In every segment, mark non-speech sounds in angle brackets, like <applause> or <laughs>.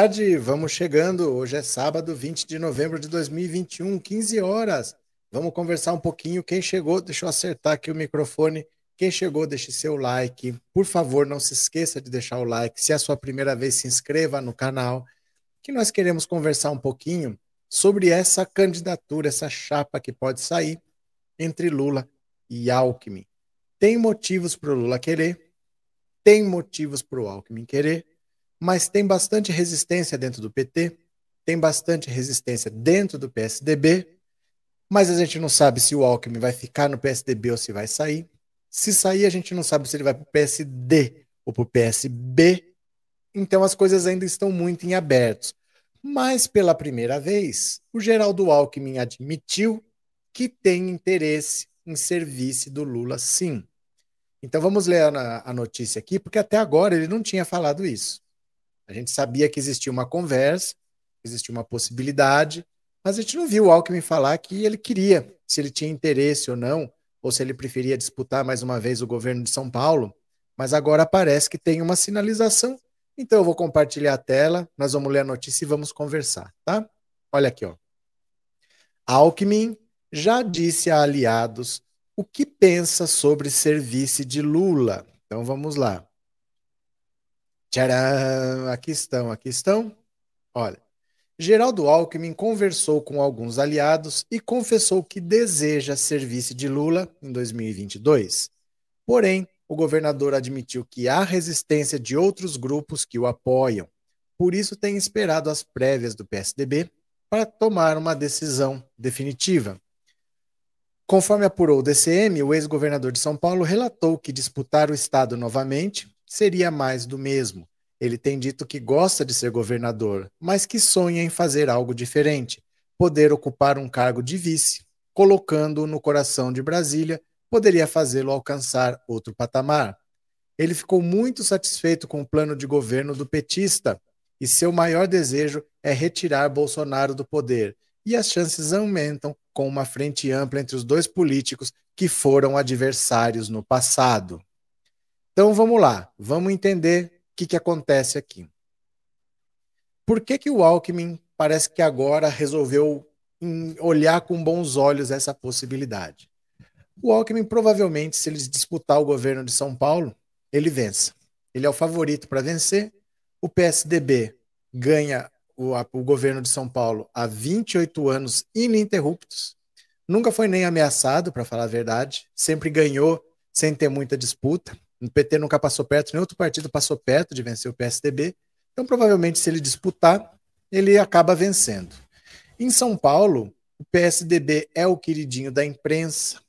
Tarde, vamos chegando. Hoje é sábado, 20 de novembro de 2021, 15 horas. Vamos conversar um pouquinho. Quem chegou, deixa eu acertar aqui o microfone. Quem chegou, deixe seu like. Por favor, não se esqueça de deixar o like. Se é a sua primeira vez, se inscreva no canal. Que nós queremos conversar um pouquinho sobre essa candidatura, essa chapa que pode sair entre Lula e Alckmin. Tem motivos para o Lula querer, tem motivos para o Alckmin querer, mas tem bastante resistência dentro do PT, tem bastante resistência dentro do PSDB, mas a gente não sabe se o Alckmin vai ficar no PSDB ou se vai sair. Se sair, a gente não sabe se ele vai para o PSD ou para o PSB. Então as coisas ainda estão muito em aberto. Mas pela primeira vez, o Geraldo Alckmin admitiu que tem interesse em serviço do Lula, sim. Então vamos ler a, a notícia aqui, porque até agora ele não tinha falado isso. A gente sabia que existia uma conversa, existia uma possibilidade, mas a gente não viu o Alckmin falar que ele queria, se ele tinha interesse ou não, ou se ele preferia disputar mais uma vez o governo de São Paulo. Mas agora parece que tem uma sinalização. Então eu vou compartilhar a tela, nós vamos ler a notícia e vamos conversar, tá? Olha aqui, ó. Alckmin já disse a aliados o que pensa sobre ser vice de Lula. Então vamos lá. Tcharam! Aqui estão, aqui estão. Olha. Geraldo Alckmin conversou com alguns aliados e confessou que deseja ser vice de Lula em 2022. Porém, o governador admitiu que há resistência de outros grupos que o apoiam. Por isso, tem esperado as prévias do PSDB para tomar uma decisão definitiva. Conforme apurou o DCM, o ex-governador de São Paulo relatou que disputar o Estado novamente seria mais do mesmo. Ele tem dito que gosta de ser governador, mas que sonha em fazer algo diferente, poder ocupar um cargo de vice, colocando-o no coração de Brasília, poderia fazê-lo alcançar outro patamar. Ele ficou muito satisfeito com o plano de governo do petista e seu maior desejo é retirar Bolsonaro do poder, e as chances aumentam com uma frente ampla entre os dois políticos que foram adversários no passado. Então vamos lá, vamos entender o que, que acontece aqui. Por que, que o Alckmin parece que agora resolveu olhar com bons olhos essa possibilidade? O Alckmin provavelmente, se ele disputar o governo de São Paulo, ele vença. Ele é o favorito para vencer. O PSDB ganha o, a, o governo de São Paulo há 28 anos ininterruptos. Nunca foi nem ameaçado, para falar a verdade. Sempre ganhou sem ter muita disputa. O PT nunca passou perto, nem outro partido passou perto de vencer o PSDB. Então, provavelmente, se ele disputar, ele acaba vencendo. Em São Paulo, o PSDB é o queridinho da imprensa,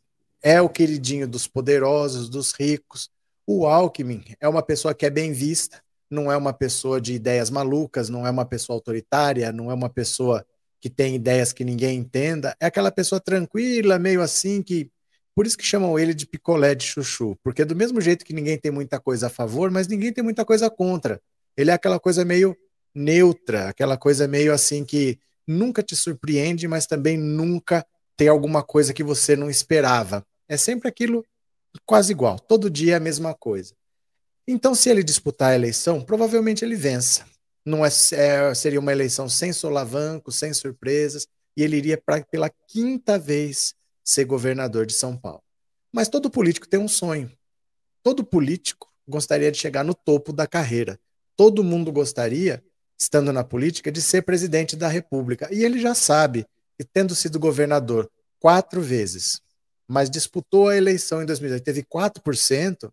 é o queridinho dos poderosos, dos ricos. O Alckmin é uma pessoa que é bem vista, não é uma pessoa de ideias malucas, não é uma pessoa autoritária, não é uma pessoa que tem ideias que ninguém entenda. É aquela pessoa tranquila, meio assim, que por isso que chamam ele de picolé de chuchu, porque do mesmo jeito que ninguém tem muita coisa a favor, mas ninguém tem muita coisa contra. Ele é aquela coisa meio neutra, aquela coisa meio assim que nunca te surpreende, mas também nunca tem alguma coisa que você não esperava. É sempre aquilo quase igual, todo dia é a mesma coisa. Então, se ele disputar a eleição, provavelmente ele vença. Não é, é seria uma eleição sem solavanco, sem surpresas, e ele iria pra, pela quinta vez ser governador de São Paulo. Mas todo político tem um sonho. Todo político gostaria de chegar no topo da carreira. Todo mundo gostaria, estando na política, de ser presidente da República. E ele já sabe que, tendo sido governador quatro vezes, mas disputou a eleição em 2008, teve 4%,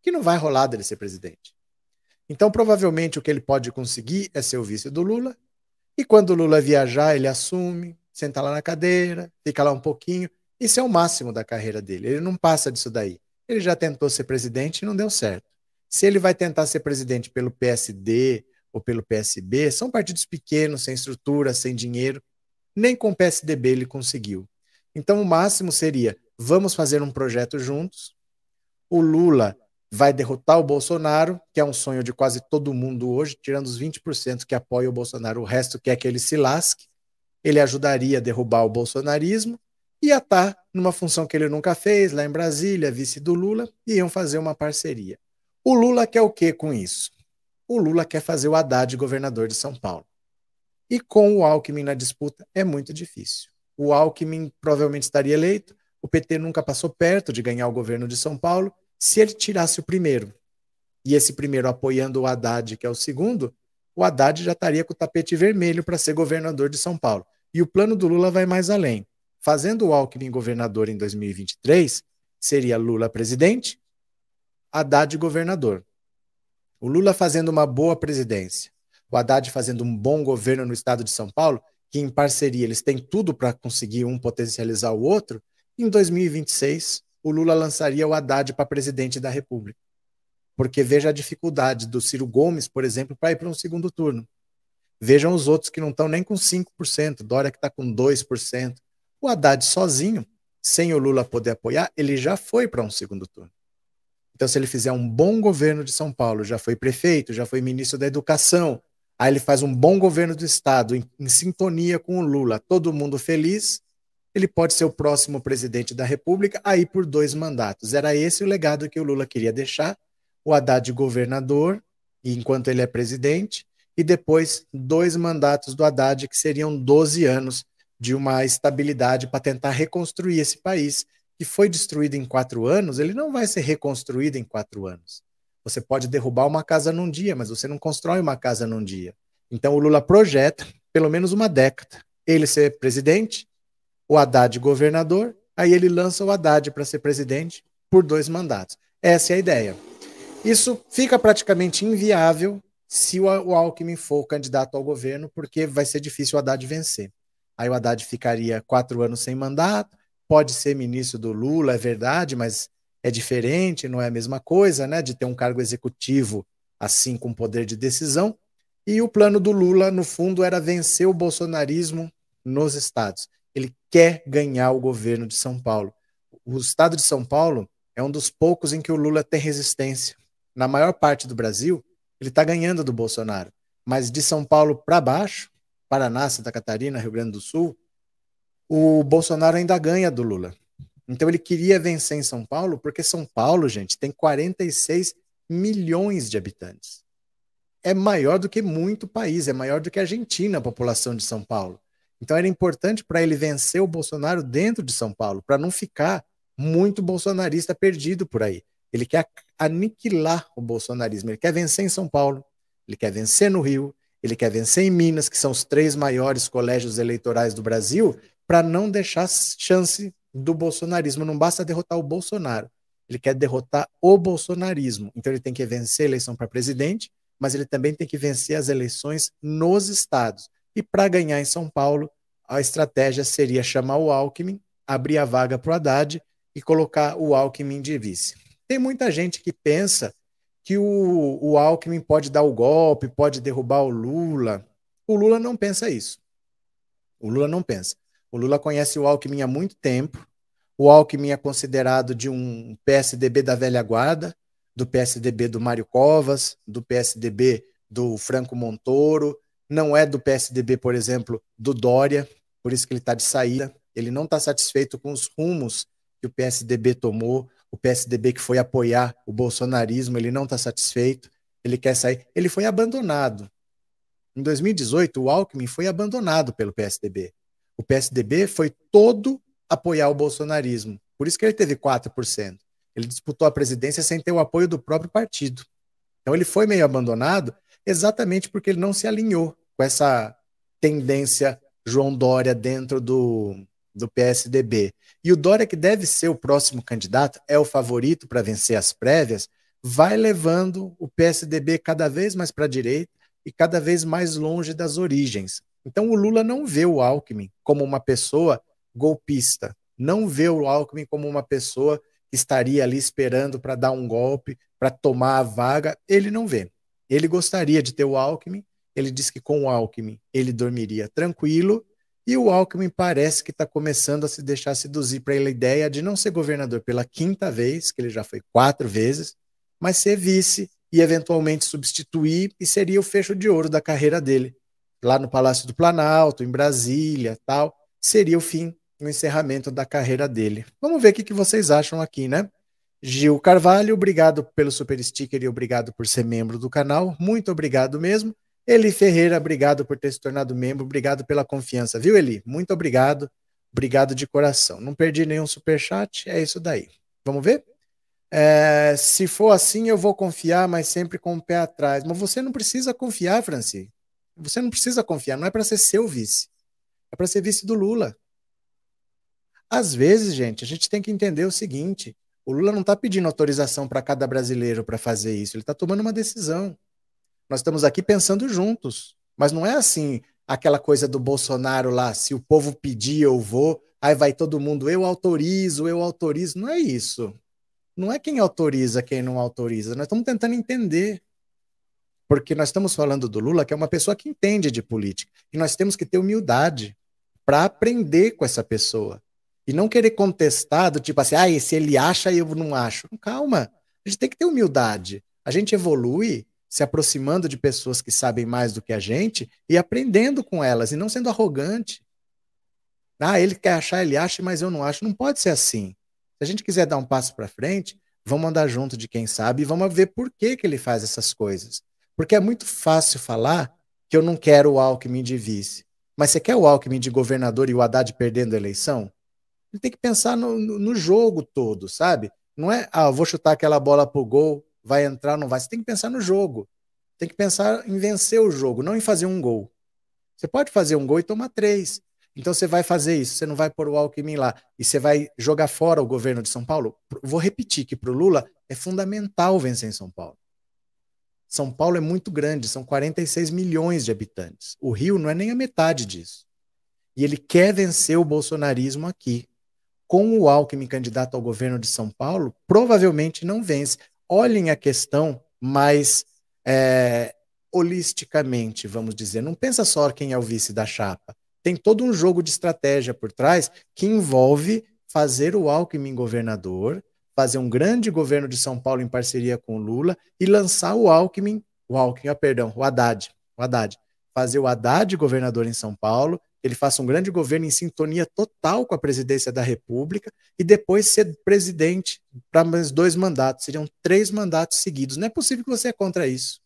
que não vai rolar dele ser presidente. Então, provavelmente, o que ele pode conseguir é ser o vice do Lula. E quando o Lula viajar, ele assume, senta lá na cadeira, fica lá um pouquinho, isso é o máximo da carreira dele. Ele não passa disso daí. Ele já tentou ser presidente e não deu certo. Se ele vai tentar ser presidente pelo PSD ou pelo PSB, são partidos pequenos, sem estrutura, sem dinheiro. Nem com o PSDB ele conseguiu. Então, o máximo seria: vamos fazer um projeto juntos. O Lula vai derrotar o Bolsonaro, que é um sonho de quase todo mundo hoje, tirando os 20% que apoiam o Bolsonaro, o resto quer que ele se lasque. Ele ajudaria a derrubar o bolsonarismo ia estar numa função que ele nunca fez, lá em Brasília, vice do Lula, e iam fazer uma parceria. O Lula quer o que com isso? o Lula quer fazer o Haddad governador de São Paulo. E com o Alckmin na disputa é muito difícil. O Alckmin provavelmente estaria eleito, o PT nunca passou perto de ganhar o governo de São Paulo. Se ele tirasse o primeiro, e esse primeiro apoiando o Haddad, que é o segundo, o Haddad já estaria com o tapete vermelho para ser governador de São Paulo. E o plano do Lula vai mais além. Fazendo o Alckmin governador em 2023, seria Lula presidente, Haddad governador. O Lula fazendo uma boa presidência, o Haddad fazendo um bom governo no estado de São Paulo, que em parceria eles têm tudo para conseguir um potencializar o outro, em 2026 o Lula lançaria o Haddad para presidente da República. Porque veja a dificuldade do Ciro Gomes, por exemplo, para ir para um segundo turno. Vejam os outros que não estão nem com 5%, Dória que está com 2%. O Haddad sozinho, sem o Lula poder apoiar, ele já foi para um segundo turno. Então, se ele fizer um bom governo de São Paulo, já foi prefeito, já foi ministro da Educação, aí ele faz um bom governo do Estado, em, em sintonia com o Lula, todo mundo feliz, ele pode ser o próximo presidente da República, aí por dois mandatos. Era esse o legado que o Lula queria deixar: o Haddad governador, enquanto ele é presidente, e depois dois mandatos do Haddad, que seriam 12 anos de uma estabilidade para tentar reconstruir esse país que foi destruído em quatro anos, ele não vai ser reconstruído em quatro anos. Você pode derrubar uma casa num dia, mas você não constrói uma casa num dia. Então o Lula projeta pelo menos uma década. Ele ser presidente, o Haddad governador, aí ele lança o Haddad para ser presidente por dois mandatos. Essa é a ideia. Isso fica praticamente inviável se o Alckmin for candidato ao governo, porque vai ser difícil o Haddad vencer. Aí o Haddad ficaria quatro anos sem mandato, pode ser ministro do Lula, é verdade, mas é diferente, não é a mesma coisa, né? De ter um cargo executivo assim com poder de decisão. E o plano do Lula, no fundo, era vencer o bolsonarismo nos estados. Ele quer ganhar o governo de São Paulo. O estado de São Paulo é um dos poucos em que o Lula tem resistência. Na maior parte do Brasil, ele está ganhando do Bolsonaro. Mas de São Paulo para baixo, Paraná, Santa Catarina, Rio Grande do Sul, o Bolsonaro ainda ganha do Lula. Então ele queria vencer em São Paulo, porque São Paulo, gente, tem 46 milhões de habitantes. É maior do que muito país, é maior do que a Argentina, a população de São Paulo. Então era importante para ele vencer o Bolsonaro dentro de São Paulo, para não ficar muito bolsonarista perdido por aí. Ele quer aniquilar o bolsonarismo, ele quer vencer em São Paulo, ele quer vencer no Rio, ele quer vencer em Minas, que são os três maiores colégios eleitorais do Brasil, para não deixar chance do bolsonarismo. Não basta derrotar o Bolsonaro, ele quer derrotar o bolsonarismo. Então ele tem que vencer a eleição para presidente, mas ele também tem que vencer as eleições nos estados. E para ganhar em São Paulo, a estratégia seria chamar o Alckmin, abrir a vaga para o Haddad e colocar o Alckmin de vice. Tem muita gente que pensa que o, o Alckmin pode dar o golpe, pode derrubar o Lula. O Lula não pensa isso. O Lula não pensa. O Lula conhece o Alckmin há muito tempo. O Alckmin é considerado de um PSDB da velha guarda, do PSDB do Mário Covas, do PSDB do Franco Montoro, não é do PSDB, por exemplo, do Dória, por isso que ele está de saída. Ele não está satisfeito com os rumos que o PSDB tomou, o PSDB que foi apoiar o bolsonarismo, ele não está satisfeito, ele quer sair. Ele foi abandonado. Em 2018, o Alckmin foi abandonado pelo PSDB. O PSDB foi todo apoiar o bolsonarismo. Por isso que ele teve 4%. Ele disputou a presidência sem ter o apoio do próprio partido. Então ele foi meio abandonado exatamente porque ele não se alinhou com essa tendência João Dória dentro do, do PSDB. E o Dória, que deve ser o próximo candidato, é o favorito para vencer as prévias, vai levando o PSDB cada vez mais para a direita e cada vez mais longe das origens. Então o Lula não vê o Alckmin como uma pessoa golpista, não vê o Alckmin como uma pessoa que estaria ali esperando para dar um golpe, para tomar a vaga, ele não vê. Ele gostaria de ter o Alckmin, ele diz que com o Alckmin ele dormiria tranquilo, e o Alckmin parece que está começando a se deixar seduzir para a ideia de não ser governador pela quinta vez, que ele já foi quatro vezes, mas ser vice e eventualmente substituir, e seria o fecho de ouro da carreira dele lá no Palácio do Planalto, em Brasília, tal, seria o fim, o encerramento da carreira dele. Vamos ver o que vocês acham aqui, né? Gil Carvalho, obrigado pelo super sticker e obrigado por ser membro do canal. Muito obrigado mesmo. Eli Ferreira, obrigado por ter se tornado membro, obrigado pela confiança, viu, Eli? Muito obrigado, obrigado de coração. Não perdi nenhum super chat, é isso daí. Vamos ver? É, se for assim, eu vou confiar, mas sempre com o pé atrás. Mas você não precisa confiar, Franci. Você não precisa confiar, não é para ser seu vice. É para ser vice do Lula. Às vezes, gente, a gente tem que entender o seguinte: o Lula não está pedindo autorização para cada brasileiro para fazer isso, ele está tomando uma decisão. Nós estamos aqui pensando juntos. Mas não é assim aquela coisa do Bolsonaro lá, se o povo pedir, eu vou, aí vai todo mundo, eu autorizo, eu autorizo. Não é isso. Não é quem autoriza, quem não autoriza. Nós estamos tentando entender. Porque nós estamos falando do Lula, que é uma pessoa que entende de política. E nós temos que ter humildade para aprender com essa pessoa. E não querer contestar do tipo assim, ah, se ele acha, eu não acho. Calma. A gente tem que ter humildade. A gente evolui se aproximando de pessoas que sabem mais do que a gente e aprendendo com elas e não sendo arrogante. Ah, ele quer achar, ele acha, mas eu não acho. Não pode ser assim. Se a gente quiser dar um passo para frente, vamos andar junto de quem sabe e vamos ver por que, que ele faz essas coisas. Porque é muito fácil falar que eu não quero o Alckmin de vice. Mas você quer o Alckmin de governador e o Haddad perdendo a eleição? Ele tem que pensar no, no, jogo todo, sabe? Não é, ah, vou chutar aquela bola pro gol, vai entrar, não vai. Você tem que pensar no jogo. Tem que pensar em vencer o jogo, não em fazer um gol. Você pode fazer um gol e tomar três. Então você vai fazer isso, você não vai pôr o Alckmin lá e você vai jogar fora o governo de São Paulo. Vou repetir que para o Lula é fundamental vencer em São Paulo. São Paulo é muito grande, são 46 milhões de habitantes. O Rio não é nem a metade disso. E ele quer vencer o bolsonarismo aqui. Com o Alckmin candidato ao governo de São Paulo, provavelmente não vence olhem a questão mais é, holisticamente, vamos dizer. Não pensa só quem é o vice da chapa. Tem todo um jogo de estratégia por trás que envolve fazer o Alckmin governador, fazer um grande governo de São Paulo em parceria com o Lula e lançar o Alckmin, o Alckmin, ah, perdão, o Haddad, o Haddad, fazer o Haddad governador em São Paulo ele faça um grande governo em sintonia total com a presidência da República e depois ser presidente para mais dois mandatos. Seriam três mandatos seguidos. Não é possível que você é contra isso.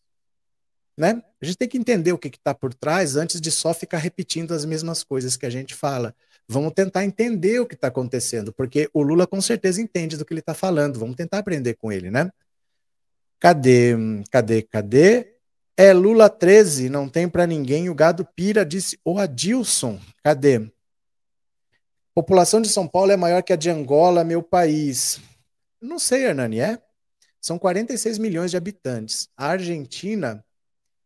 Né? A gente tem que entender o que está por trás antes de só ficar repetindo as mesmas coisas que a gente fala. Vamos tentar entender o que está acontecendo, porque o Lula com certeza entende do que ele está falando. Vamos tentar aprender com ele, né? Cadê? Cadê? Cadê? É Lula 13, não tem para ninguém. O gado pira, disse o Adilson. Cadê? População de São Paulo é maior que a de Angola, meu país. Não sei, Hernani, é? São 46 milhões de habitantes. A Argentina,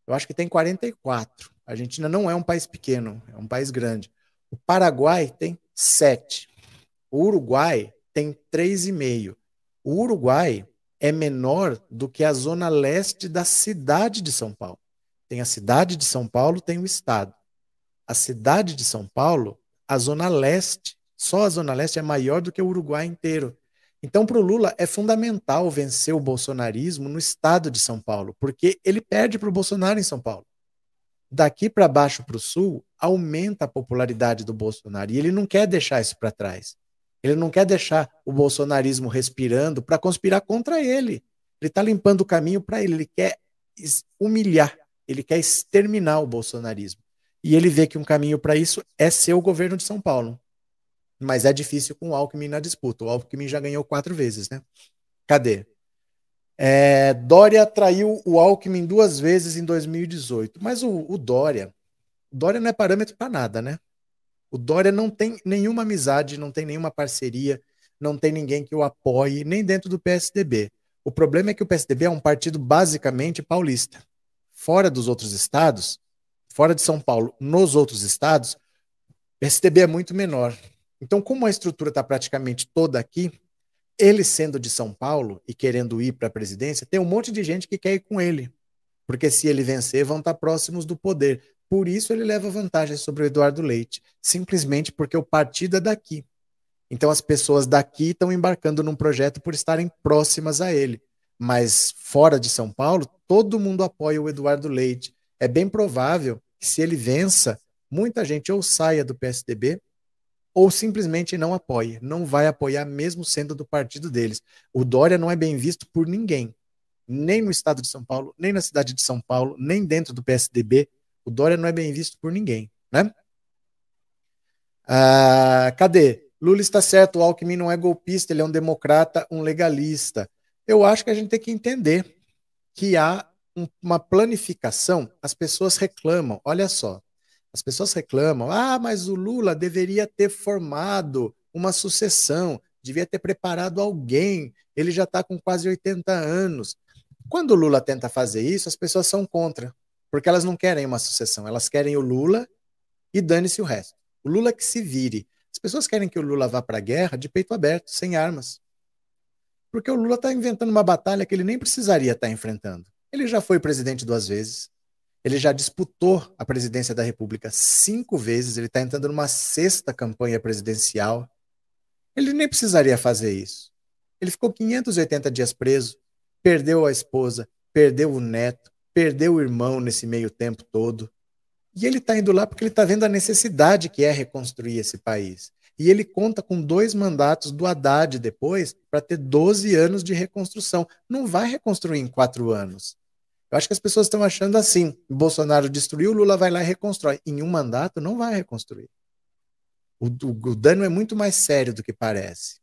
eu acho que tem 44. A Argentina não é um país pequeno, é um país grande. O Paraguai tem 7. O Uruguai tem 3,5. O Uruguai é menor do que a zona leste da cidade de São Paulo. Tem a cidade de São Paulo, tem o estado. A cidade de São Paulo, a zona leste, só a zona leste é maior do que o Uruguai inteiro. Então, para o Lula, é fundamental vencer o bolsonarismo no estado de São Paulo, porque ele perde para o Bolsonaro em São Paulo. Daqui para baixo para o sul, aumenta a popularidade do Bolsonaro e ele não quer deixar isso para trás. Ele não quer deixar o bolsonarismo respirando para conspirar contra ele. Ele está limpando o caminho para ele. Ele quer humilhar, ele quer exterminar o bolsonarismo. E ele vê que um caminho para isso é ser o governo de São Paulo. Mas é difícil com o Alckmin na disputa. O Alckmin já ganhou quatro vezes, né? Cadê? É, Dória traiu o Alckmin duas vezes em 2018. Mas o, o Dória, o Dória não é parâmetro para nada, né? O Dória não tem nenhuma amizade, não tem nenhuma parceria, não tem ninguém que o apoie, nem dentro do PSDB. O problema é que o PSDB é um partido basicamente paulista. Fora dos outros estados, fora de São Paulo, nos outros estados, o PSDB é muito menor. Então, como a estrutura está praticamente toda aqui, ele sendo de São Paulo e querendo ir para a presidência, tem um monte de gente que quer ir com ele. Porque se ele vencer, vão estar tá próximos do poder. Por isso ele leva vantagem sobre o Eduardo Leite, simplesmente porque o partido é daqui. Então as pessoas daqui estão embarcando num projeto por estarem próximas a ele. Mas fora de São Paulo, todo mundo apoia o Eduardo Leite. É bem provável que se ele vença, muita gente ou saia do PSDB ou simplesmente não apoie. Não vai apoiar, mesmo sendo do partido deles. O Dória não é bem visto por ninguém, nem no estado de São Paulo, nem na cidade de São Paulo, nem dentro do PSDB. O Dória não é bem visto por ninguém, né? Ah, cadê? Lula está certo, o Alckmin não é golpista, ele é um democrata, um legalista. Eu acho que a gente tem que entender que há um, uma planificação, as pessoas reclamam, olha só, as pessoas reclamam: ah, mas o Lula deveria ter formado uma sucessão, devia ter preparado alguém, ele já está com quase 80 anos. Quando o Lula tenta fazer isso, as pessoas são contra, porque elas não querem uma sucessão, elas querem o Lula e dane-se o resto. O Lula que se vire. As pessoas querem que o Lula vá para a guerra de peito aberto, sem armas. Porque o Lula está inventando uma batalha que ele nem precisaria estar tá enfrentando. Ele já foi presidente duas vezes, ele já disputou a presidência da República cinco vezes, ele está entrando numa sexta campanha presidencial. Ele nem precisaria fazer isso. Ele ficou 580 dias preso, perdeu a esposa, perdeu o neto, perdeu o irmão nesse meio tempo todo. E ele está indo lá porque ele está vendo a necessidade que é reconstruir esse país. E ele conta com dois mandatos do Haddad depois para ter 12 anos de reconstrução. Não vai reconstruir em quatro anos. Eu acho que as pessoas estão achando assim: Bolsonaro destruiu, Lula vai lá e reconstrói. Em um mandato, não vai reconstruir. O, o, o dano é muito mais sério do que parece.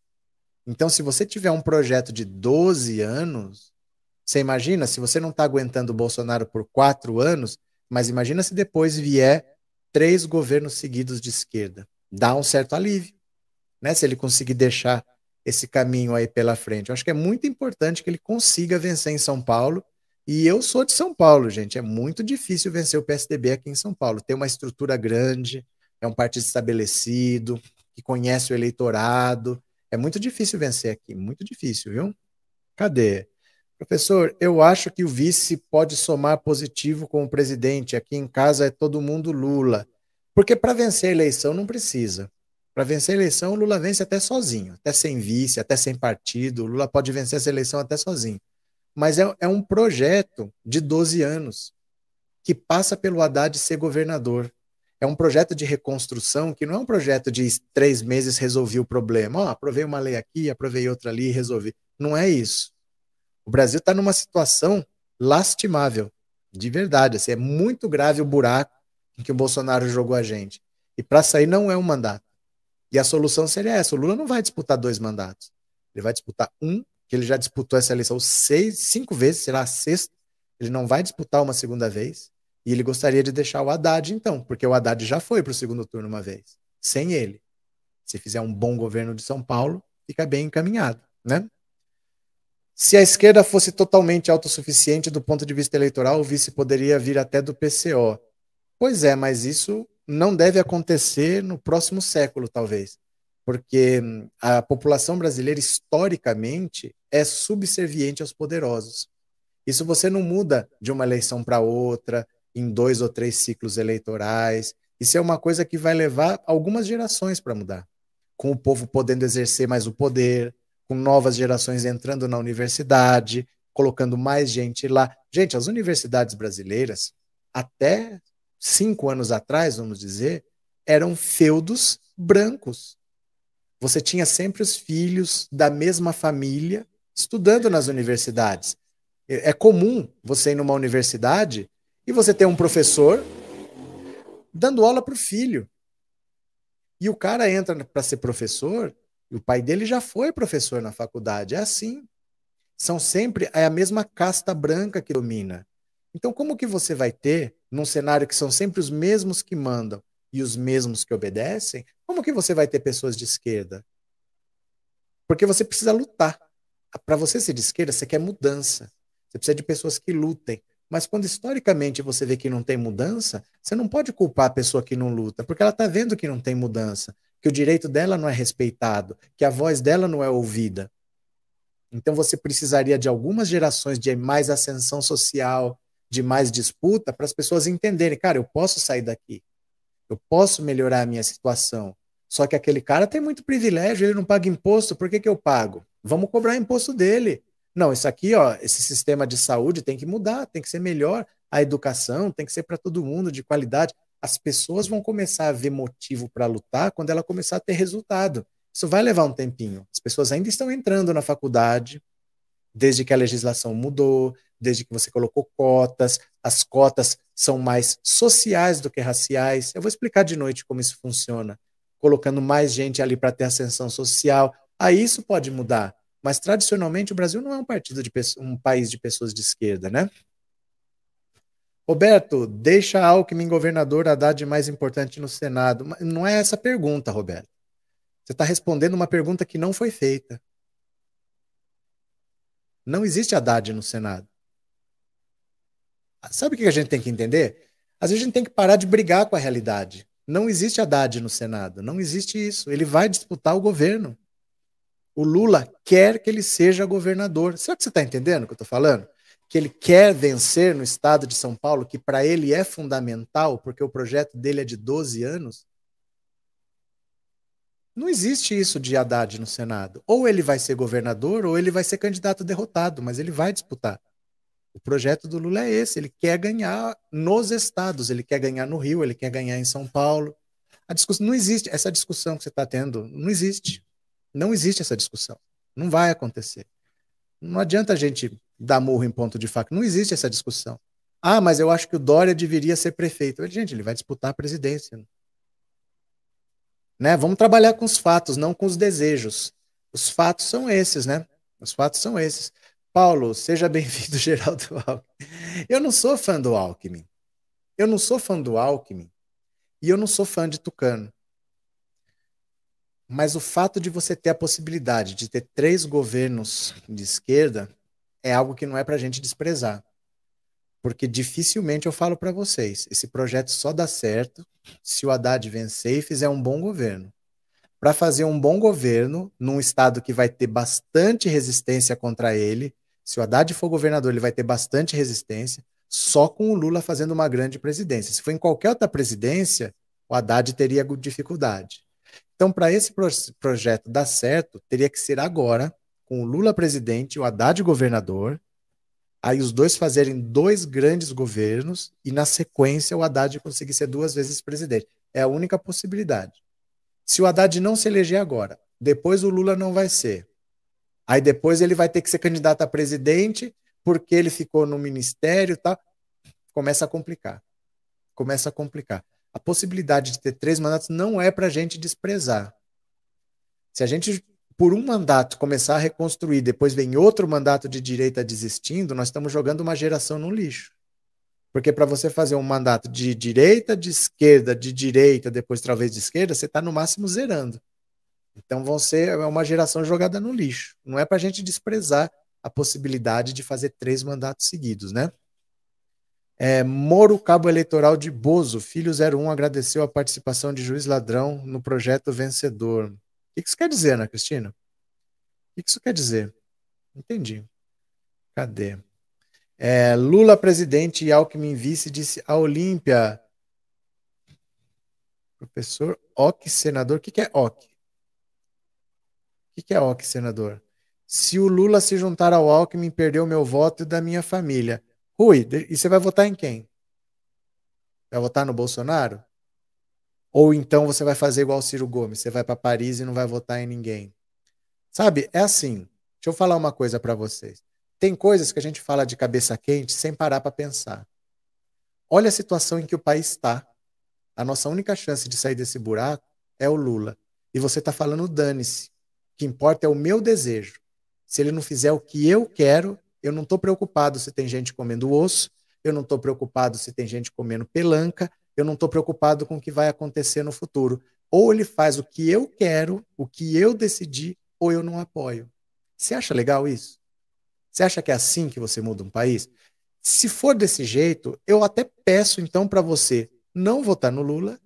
Então, se você tiver um projeto de 12 anos, você imagina, se você não está aguentando o Bolsonaro por quatro anos, mas imagina se depois vier três governos seguidos de esquerda. Dá um certo alívio, né? Se ele conseguir deixar esse caminho aí pela frente. Eu acho que é muito importante que ele consiga vencer em São Paulo e eu sou de São Paulo, gente. É muito difícil vencer o PSDB aqui em São Paulo. Tem uma estrutura grande, é um partido estabelecido, que conhece o eleitorado. É muito difícil vencer aqui, muito difícil, viu? Cadê? Professor, eu acho que o vice pode somar positivo com o presidente. Aqui em casa é todo mundo Lula. Porque para vencer a eleição não precisa. Para vencer a eleição, o Lula vence até sozinho, até sem vice, até sem partido. O Lula pode vencer essa eleição até sozinho mas é, é um projeto de 12 anos que passa pelo Haddad ser governador. É um projeto de reconstrução que não é um projeto de três meses resolvi o problema. Ó, oh, aprovei uma lei aqui, aprovei outra ali e resolvi. Não é isso. O Brasil está numa situação lastimável, de verdade. Assim, é muito grave o buraco em que o Bolsonaro jogou a gente. E para sair não é um mandato. E a solução seria essa: o Lula não vai disputar dois mandatos. Ele vai disputar um que ele já disputou essa eleição seis, cinco vezes, será a sexta. Ele não vai disputar uma segunda vez. E ele gostaria de deixar o Haddad, então, porque o Haddad já foi para o segundo turno uma vez, sem ele. Se fizer um bom governo de São Paulo, fica bem encaminhado, né? Se a esquerda fosse totalmente autossuficiente do ponto de vista eleitoral, o vice poderia vir até do PCO. Pois é, mas isso não deve acontecer no próximo século, talvez porque hum, a população brasileira, historicamente, é subserviente aos poderosos. Isso você não muda de uma eleição para outra, em dois ou três ciclos eleitorais. Isso é uma coisa que vai levar algumas gerações para mudar. Com o povo podendo exercer mais o poder, com novas gerações entrando na universidade, colocando mais gente lá. Gente, as universidades brasileiras, até cinco anos atrás, vamos dizer, eram feudos brancos. Você tinha sempre os filhos da mesma família estudando nas universidades. É, é comum você ir numa universidade e você ter um professor dando aula para o filho. E o cara entra para ser professor, e o pai dele já foi professor na faculdade. É assim. São sempre é a mesma casta branca que domina. Então, como que você vai ter, num cenário que são sempre os mesmos que mandam e os mesmos que obedecem, como que você vai ter pessoas de esquerda? Porque você precisa lutar. Para você ser de esquerda, você quer mudança. Você precisa de pessoas que lutem. Mas quando historicamente você vê que não tem mudança, você não pode culpar a pessoa que não luta, porque ela está vendo que não tem mudança, que o direito dela não é respeitado, que a voz dela não é ouvida. Então você precisaria de algumas gerações de mais ascensão social, de mais disputa, para as pessoas entenderem, cara, eu posso sair daqui, eu posso melhorar a minha situação, só que aquele cara tem muito privilégio, ele não paga imposto, por que, que eu pago? Vamos cobrar imposto dele. Não, isso aqui, ó, esse sistema de saúde tem que mudar, tem que ser melhor, a educação tem que ser para todo mundo, de qualidade. As pessoas vão começar a ver motivo para lutar quando ela começar a ter resultado. Isso vai levar um tempinho. As pessoas ainda estão entrando na faculdade, desde que a legislação mudou, desde que você colocou cotas. As cotas são mais sociais do que raciais. Eu vou explicar de noite como isso funciona. Colocando mais gente ali para ter ascensão social. Aí isso pode mudar. Mas tradicionalmente o Brasil não é um partido de um país de pessoas de esquerda, né? Roberto, deixa Alckmin governador Haddad mais importante no Senado. Não é essa a pergunta, Roberto. Você está respondendo uma pergunta que não foi feita. Não existe Haddad no Senado. Sabe o que a gente tem que entender? Às vezes a gente tem que parar de brigar com a realidade. Não existe Haddad no Senado. Não existe isso. Ele vai disputar o governo. O Lula quer que ele seja governador. Será que você está entendendo o que eu estou falando? Que ele quer vencer no estado de São Paulo, que para ele é fundamental, porque o projeto dele é de 12 anos, não existe isso de Haddad no Senado. Ou ele vai ser governador, ou ele vai ser candidato derrotado, mas ele vai disputar. O projeto do Lula é esse: ele quer ganhar nos estados, ele quer ganhar no Rio, ele quer ganhar em São Paulo. A discussão não existe, essa discussão que você está tendo não existe. Não existe essa discussão. Não vai acontecer. Não adianta a gente dar murro em ponto de faca. Não existe essa discussão. Ah, mas eu acho que o Dória deveria ser prefeito. Gente, ele vai disputar a presidência. Né? Vamos trabalhar com os fatos, não com os desejos. Os fatos são esses, né? Os fatos são esses. Paulo, seja <laughs> bem-vindo, Geraldo Alckmin. Eu não sou fã do Alckmin. Eu não sou fã do Alckmin. E eu não sou fã de Tucano. Mas o fato de você ter a possibilidade de ter três governos de esquerda é algo que não é para a gente desprezar. Porque dificilmente eu falo para vocês, esse projeto só dá certo se o Haddad vencer e fizer um bom governo. Para fazer um bom governo, num estado que vai ter bastante resistência contra ele, se o Haddad for governador, ele vai ter bastante resistência, só com o Lula fazendo uma grande presidência. Se for em qualquer outra presidência, o Haddad teria dificuldade. Então, para esse pro projeto dar certo, teria que ser agora, com o Lula presidente o Haddad governador, aí os dois fazerem dois grandes governos e, na sequência, o Haddad conseguir ser duas vezes presidente. É a única possibilidade. Se o Haddad não se eleger agora, depois o Lula não vai ser. Aí depois ele vai ter que ser candidato a presidente porque ele ficou no ministério e tal. Começa a complicar. Começa a complicar a possibilidade de ter três mandatos não é para a gente desprezar. Se a gente, por um mandato, começar a reconstruir, depois vem outro mandato de direita desistindo, nós estamos jogando uma geração no lixo. Porque para você fazer um mandato de direita, de esquerda, de direita, depois talvez de esquerda, você está no máximo zerando. Então vão ser é uma geração jogada no lixo. Não é para a gente desprezar a possibilidade de fazer três mandatos seguidos, né? É, Moro Cabo Eleitoral de Bozo, filho 01, agradeceu a participação de juiz ladrão no projeto vencedor. O que isso quer dizer, Ana Cristina? O que isso quer dizer? Entendi. Cadê? É, Lula presidente e Alckmin vice disse a Olímpia. Professor Ock, senador. O que, que é Ock? O que, que é Ock, senador? Se o Lula se juntar ao Alckmin, perdeu meu voto e da minha família. Rui, e você vai votar em quem? Vai votar no Bolsonaro? Ou então você vai fazer igual o Ciro Gomes, você vai para Paris e não vai votar em ninguém. Sabe, é assim. Deixa eu falar uma coisa para vocês. Tem coisas que a gente fala de cabeça quente sem parar para pensar. Olha a situação em que o país está. A nossa única chance de sair desse buraco é o Lula. E você está falando dane-se. O que importa é o meu desejo. Se ele não fizer o que eu quero, eu não estou preocupado se tem gente comendo osso, eu não estou preocupado se tem gente comendo pelanca, eu não estou preocupado com o que vai acontecer no futuro. Ou ele faz o que eu quero, o que eu decidi, ou eu não apoio. Você acha legal isso? Você acha que é assim que você muda um país? Se for desse jeito, eu até peço então para você não votar no Lula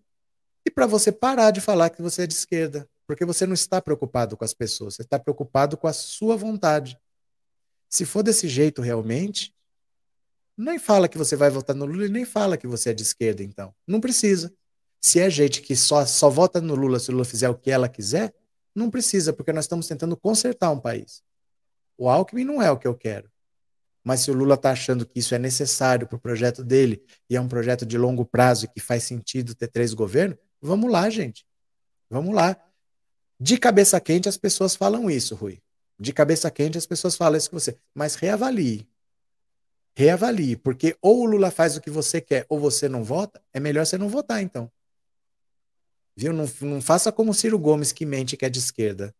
e para você parar de falar que você é de esquerda, porque você não está preocupado com as pessoas, você está preocupado com a sua vontade. Se for desse jeito realmente, nem fala que você vai votar no Lula e nem fala que você é de esquerda, então. Não precisa. Se é gente que só, só vota no Lula se o Lula fizer o que ela quiser, não precisa, porque nós estamos tentando consertar um país. O Alckmin não é o que eu quero. Mas se o Lula está achando que isso é necessário para o projeto dele e é um projeto de longo prazo e que faz sentido ter três governos, vamos lá, gente. Vamos lá. De cabeça quente as pessoas falam isso, Rui. De cabeça quente as pessoas falam isso com você. Mas reavalie. Reavalie, porque ou o Lula faz o que você quer ou você não vota, é melhor você não votar, então. Viu? Não, não faça como Ciro Gomes que mente que é de esquerda.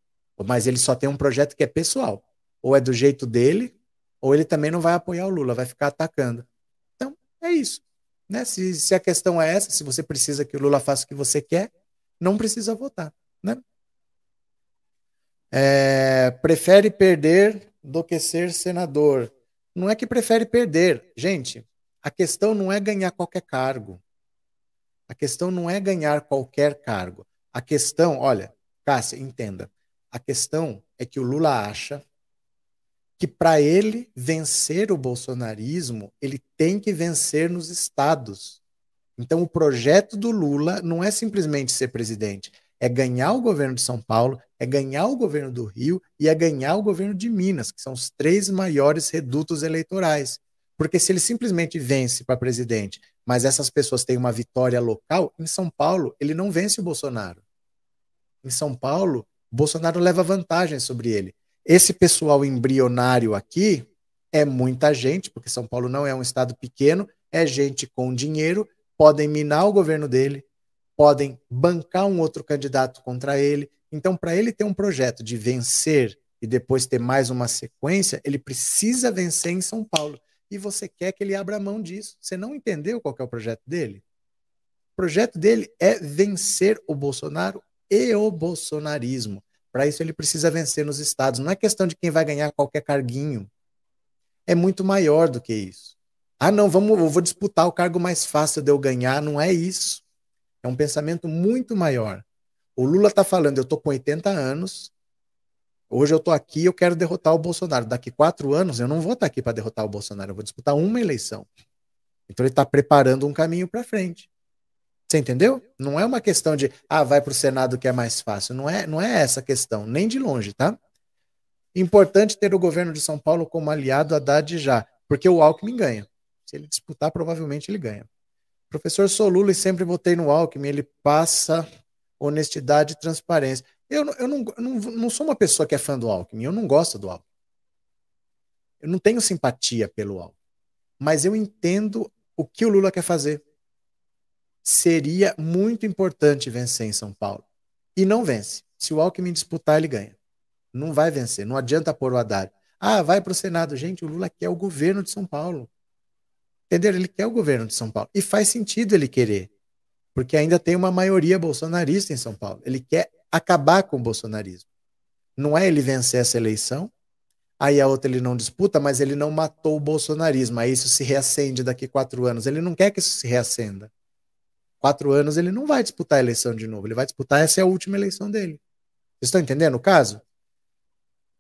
Mas ele só tem um projeto que é pessoal. Ou é do jeito dele, ou ele também não vai apoiar o Lula, vai ficar atacando. Então, é isso. Né? Se, se a questão é essa, se você precisa que o Lula faça o que você quer, não precisa votar. Né? É, prefere perder do que ser senador. Não é que prefere perder. Gente, a questão não é ganhar qualquer cargo. A questão não é ganhar qualquer cargo. A questão, olha, Cássia, entenda. A questão é que o Lula acha que para ele vencer o bolsonarismo, ele tem que vencer nos estados. Então, o projeto do Lula não é simplesmente ser presidente, é ganhar o governo de São Paulo, é ganhar o governo do Rio e é ganhar o governo de Minas, que são os três maiores redutos eleitorais. Porque se ele simplesmente vence para presidente, mas essas pessoas têm uma vitória local, em São Paulo ele não vence o Bolsonaro. Em São Paulo, o Bolsonaro leva vantagem sobre ele. Esse pessoal embrionário aqui é muita gente, porque São Paulo não é um estado pequeno, é gente com dinheiro, podem minar o governo dele, podem bancar um outro candidato contra ele. Então, para ele ter um projeto de vencer e depois ter mais uma sequência, ele precisa vencer em São Paulo e você quer que ele abra mão disso. Você não entendeu qual é o projeto dele? O projeto dele é vencer o Bolsonaro e o bolsonarismo. Para isso ele precisa vencer nos estados. Não é questão de quem vai ganhar qualquer carguinho. É muito maior do que isso. Ah, não, vamos, eu vou disputar o cargo mais fácil de eu ganhar. Não é isso. É um pensamento muito maior. O Lula está falando, eu estou com 80 anos, Hoje eu estou aqui eu quero derrotar o Bolsonaro. Daqui quatro anos eu não vou estar tá aqui para derrotar o Bolsonaro, eu vou disputar uma eleição. Então ele está preparando um caminho para frente. Você entendeu? Não é uma questão de, ah, vai para o Senado que é mais fácil. Não é, não é essa questão, nem de longe, tá? Importante ter o governo de São Paulo como aliado a Haddad já, porque o Alckmin ganha. Se ele disputar, provavelmente ele ganha. Professor Solula, e sempre votei no Alckmin, ele passa honestidade e transparência. Eu, eu, não, não, não sou uma pessoa que é fã do Alckmin, eu não gosto do Alckmin. Eu não tenho simpatia pelo Alckmin. Mas eu entendo o que o Lula quer fazer. Seria muito importante vencer em São Paulo. E não vence. Se o Alckmin disputar, ele ganha. Não vai vencer. Não adianta pôr o Haddad. Ah, vai para o Senado. Gente, o Lula quer o governo de São Paulo. Entendeu? Ele quer o governo de São Paulo. E faz sentido ele querer. Porque ainda tem uma maioria bolsonarista em São Paulo. Ele quer acabar com o bolsonarismo. Não é ele vencer essa eleição, aí a outra ele não disputa, mas ele não matou o bolsonarismo. Aí isso se reacende daqui quatro anos. Ele não quer que isso se reacenda. Quatro anos ele não vai disputar a eleição de novo. Ele vai disputar, essa é a última eleição dele. Vocês estão entendendo o caso?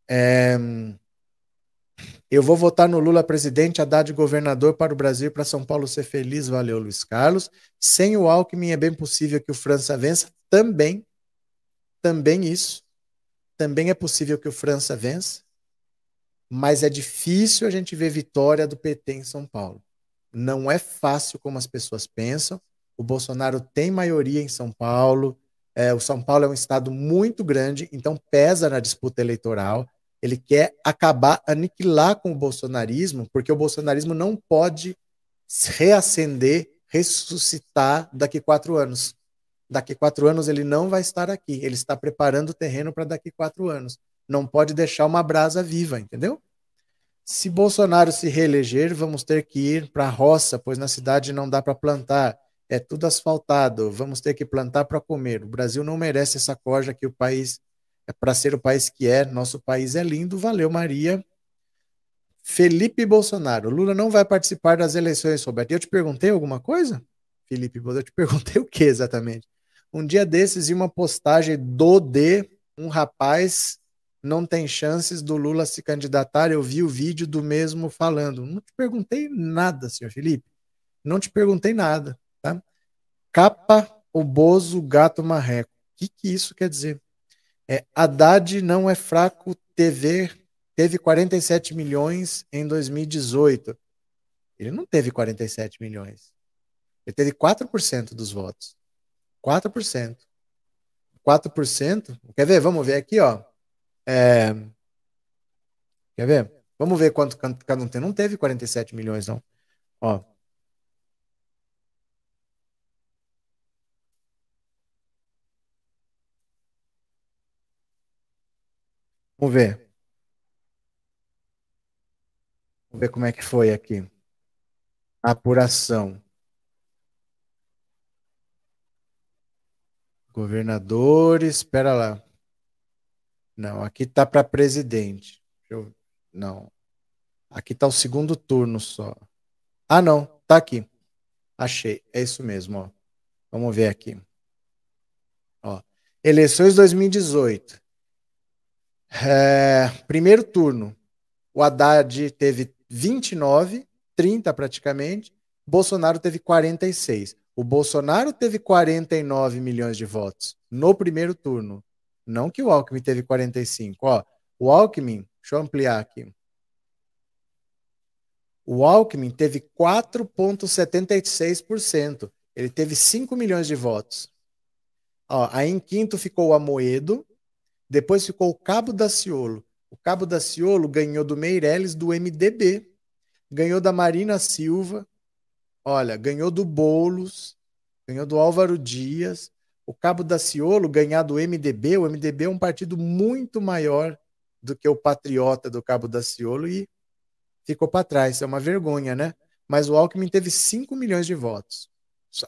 É... Eu vou votar no Lula presidente, Haddad governador para o Brasil, para São Paulo ser feliz. Valeu, Luiz Carlos. Sem o Alckmin é bem possível que o França vença. Também também isso. Também é possível que o França vença, mas é difícil a gente ver vitória do PT em São Paulo. Não é fácil como as pessoas pensam. O Bolsonaro tem maioria em São Paulo. É, o São Paulo é um estado muito grande, então pesa na disputa eleitoral. Ele quer acabar, aniquilar com o bolsonarismo, porque o bolsonarismo não pode reacender, ressuscitar daqui quatro anos daqui quatro anos ele não vai estar aqui. Ele está preparando o terreno para daqui quatro anos. Não pode deixar uma brasa viva, entendeu? Se Bolsonaro se reeleger, vamos ter que ir para a roça, pois na cidade não dá para plantar. É tudo asfaltado. Vamos ter que plantar para comer. O Brasil não merece essa corja que o país é para ser o país que é. Nosso país é lindo. Valeu, Maria. Felipe Bolsonaro. Lula não vai participar das eleições, Roberto. Eu te perguntei alguma coisa? Felipe, eu te perguntei <laughs> o que exatamente? Um dia desses, em uma postagem do D, um rapaz não tem chances do Lula se candidatar. Eu vi o vídeo do mesmo falando. Não te perguntei nada, senhor Felipe. Não te perguntei nada, tá? Capa, o Bozo, gato marreco. O que, que isso quer dizer? É, Haddad não é fraco, TV teve 47 milhões em 2018. Ele não teve 47 milhões. Ele teve 4% dos votos. 4%. 4%. Quer ver? Vamos ver aqui, ó. É... Quer ver? Vamos ver quanto cada um tem. Não teve 47 milhões, não. Ó. Vamos ver. Vamos ver como é que foi aqui. apuração. Governadores, espera lá. Não, aqui tá para presidente. Eu, não. Aqui tá o segundo turno só. Ah, não, tá aqui. Achei. É isso mesmo, ó. Vamos ver aqui. Ó. Eleições 2018. É, primeiro turno. O Haddad teve 29, 30 praticamente. Bolsonaro teve 46. O Bolsonaro teve 49 milhões de votos no primeiro turno. Não que o Alckmin teve 45. Ó, o Alckmin, deixa eu ampliar aqui. O Alckmin teve 4,76%. Ele teve 5 milhões de votos. Ó, aí em quinto ficou o Amoedo, depois ficou o Cabo Daciolo. O Cabo Daciolo ganhou do Meirelles do MDB, ganhou da Marina Silva, Olha, ganhou do Bolos, ganhou do Álvaro Dias. O Cabo Daciolo ganhar do MDB. O MDB é um partido muito maior do que o Patriota do Cabo Daciolo e ficou para trás. É uma vergonha, né? Mas o Alckmin teve 5 milhões de votos.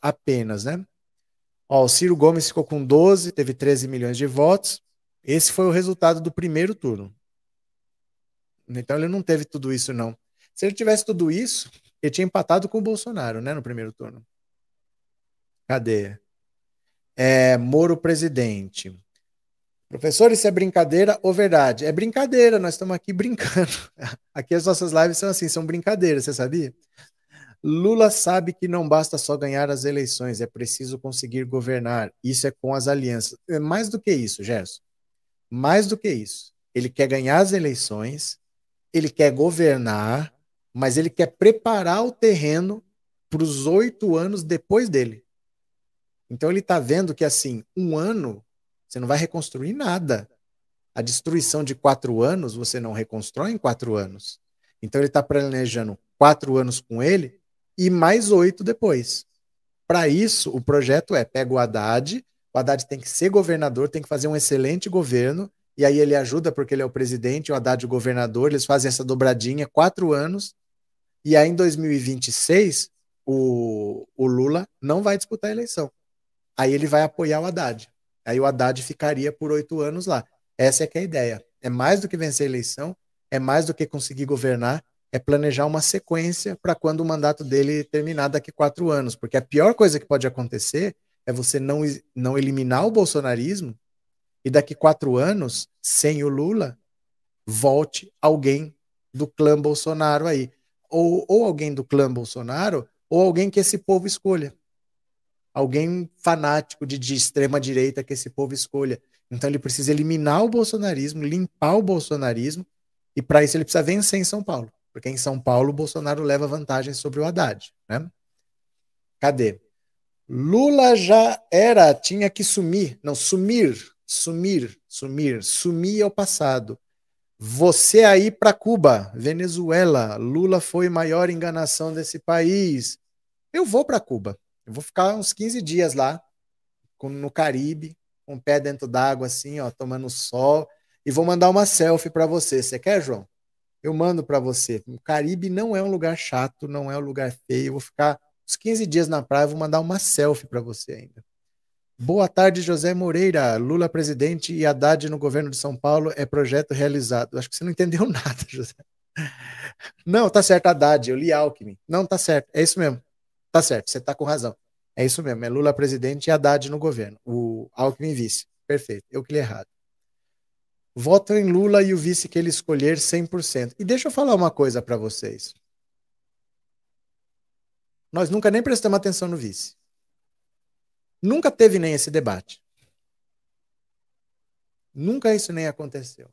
Apenas, né? Ó, o Ciro Gomes ficou com 12, teve 13 milhões de votos. Esse foi o resultado do primeiro turno. Então ele não teve tudo isso, não. Se ele tivesse tudo isso, ele tinha empatado com o Bolsonaro, né, no primeiro turno. Cadê? É, Moro presidente. Professor, isso é brincadeira ou verdade? É brincadeira, nós estamos aqui brincando. <laughs> Aqui as nossas lives são assim, são brincadeiras, você sabia? Lula sabe que não basta só ganhar as eleições, é preciso conseguir governar. Isso é com as alianças. É mais do que isso, Gerson. Mais do que isso. Ele quer ganhar as eleições, ele quer governar, mas ele quer preparar o terreno para os oito anos depois dele. Então ele está vendo que assim, um ano você não vai reconstruir nada. A destruição de quatro anos você não reconstrói em quatro anos. Então ele está planejando quatro anos com ele e mais oito depois. Para isso, o projeto é pega o Haddad, o Haddad tem que ser governador, tem que fazer um excelente governo, e aí ele ajuda porque ele é o presidente, o Haddad o governador, eles fazem essa dobradinha, quatro anos, e aí, em 2026, o, o Lula não vai disputar a eleição. Aí ele vai apoiar o Haddad. Aí o Haddad ficaria por oito anos lá. Essa é que é a ideia. É mais do que vencer a eleição, é mais do que conseguir governar, é planejar uma sequência para quando o mandato dele terminar daqui quatro anos. Porque a pior coisa que pode acontecer é você não, não eliminar o bolsonarismo e daqui quatro anos, sem o Lula, volte alguém do clã Bolsonaro aí ou, ou alguém do clã Bolsonaro, ou alguém que esse povo escolha. Alguém fanático de, de extrema direita que esse povo escolha. Então ele precisa eliminar o bolsonarismo, limpar o bolsonarismo, e para isso ele precisa vencer em São Paulo. Porque em São Paulo o Bolsonaro leva vantagem sobre o Haddad. Né? Cadê? Lula já era, tinha que sumir. Não, sumir, sumir, sumir. Sumir é o passado. Você aí para Cuba, Venezuela, Lula foi maior enganação desse país. Eu vou para Cuba. Eu vou ficar uns 15 dias lá, no Caribe, com o pé dentro d'água assim, ó, tomando sol, e vou mandar uma selfie para você. Você quer, João? Eu mando para você. O Caribe não é um lugar chato, não é um lugar feio. Eu vou ficar uns 15 dias na praia, vou mandar uma selfie para você ainda. Boa tarde, José Moreira. Lula presidente e Haddad no governo de São Paulo é projeto realizado. Acho que você não entendeu <laughs> nada, José. Não, tá certo, Haddad. Eu li Alckmin. Não, tá certo. É isso mesmo. Tá certo, você tá com razão. É isso mesmo. É Lula presidente e Haddad no governo. O Alckmin vice. Perfeito. Eu que li errado. Voto em Lula e o vice que ele escolher 100%. E deixa eu falar uma coisa para vocês. Nós nunca nem prestamos atenção no vice. Nunca teve nem esse debate. Nunca isso nem aconteceu.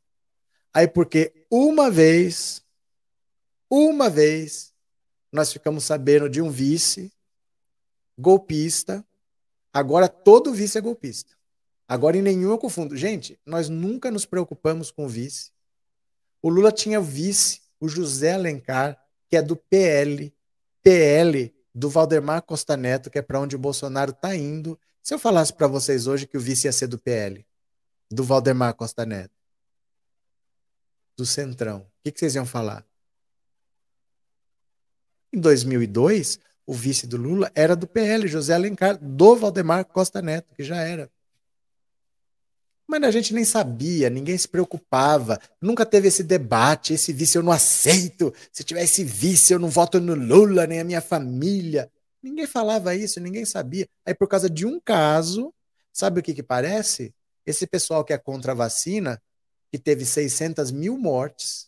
Aí porque uma vez, uma vez, nós ficamos sabendo de um vice golpista. Agora todo vice é golpista. Agora em nenhum eu confundo. Gente, nós nunca nos preocupamos com o vice. O Lula tinha vice, o José Alencar, que é do PL. PL do Valdemar Costa Neto, que é para onde o Bolsonaro está indo. Se eu falasse para vocês hoje que o vice ia ser do PL, do Valdemar Costa Neto, do Centrão, o que, que vocês iam falar? Em 2002, o vice do Lula era do PL, José Alencar, do Valdemar Costa Neto, que já era. Mas a gente nem sabia, ninguém se preocupava, nunca teve esse debate, esse vice eu não aceito, se tiver esse vice eu não voto no Lula, nem a minha família. Ninguém falava isso, ninguém sabia. Aí por causa de um caso, sabe o que que parece? Esse pessoal que é contra a vacina, que teve 600 mil mortes,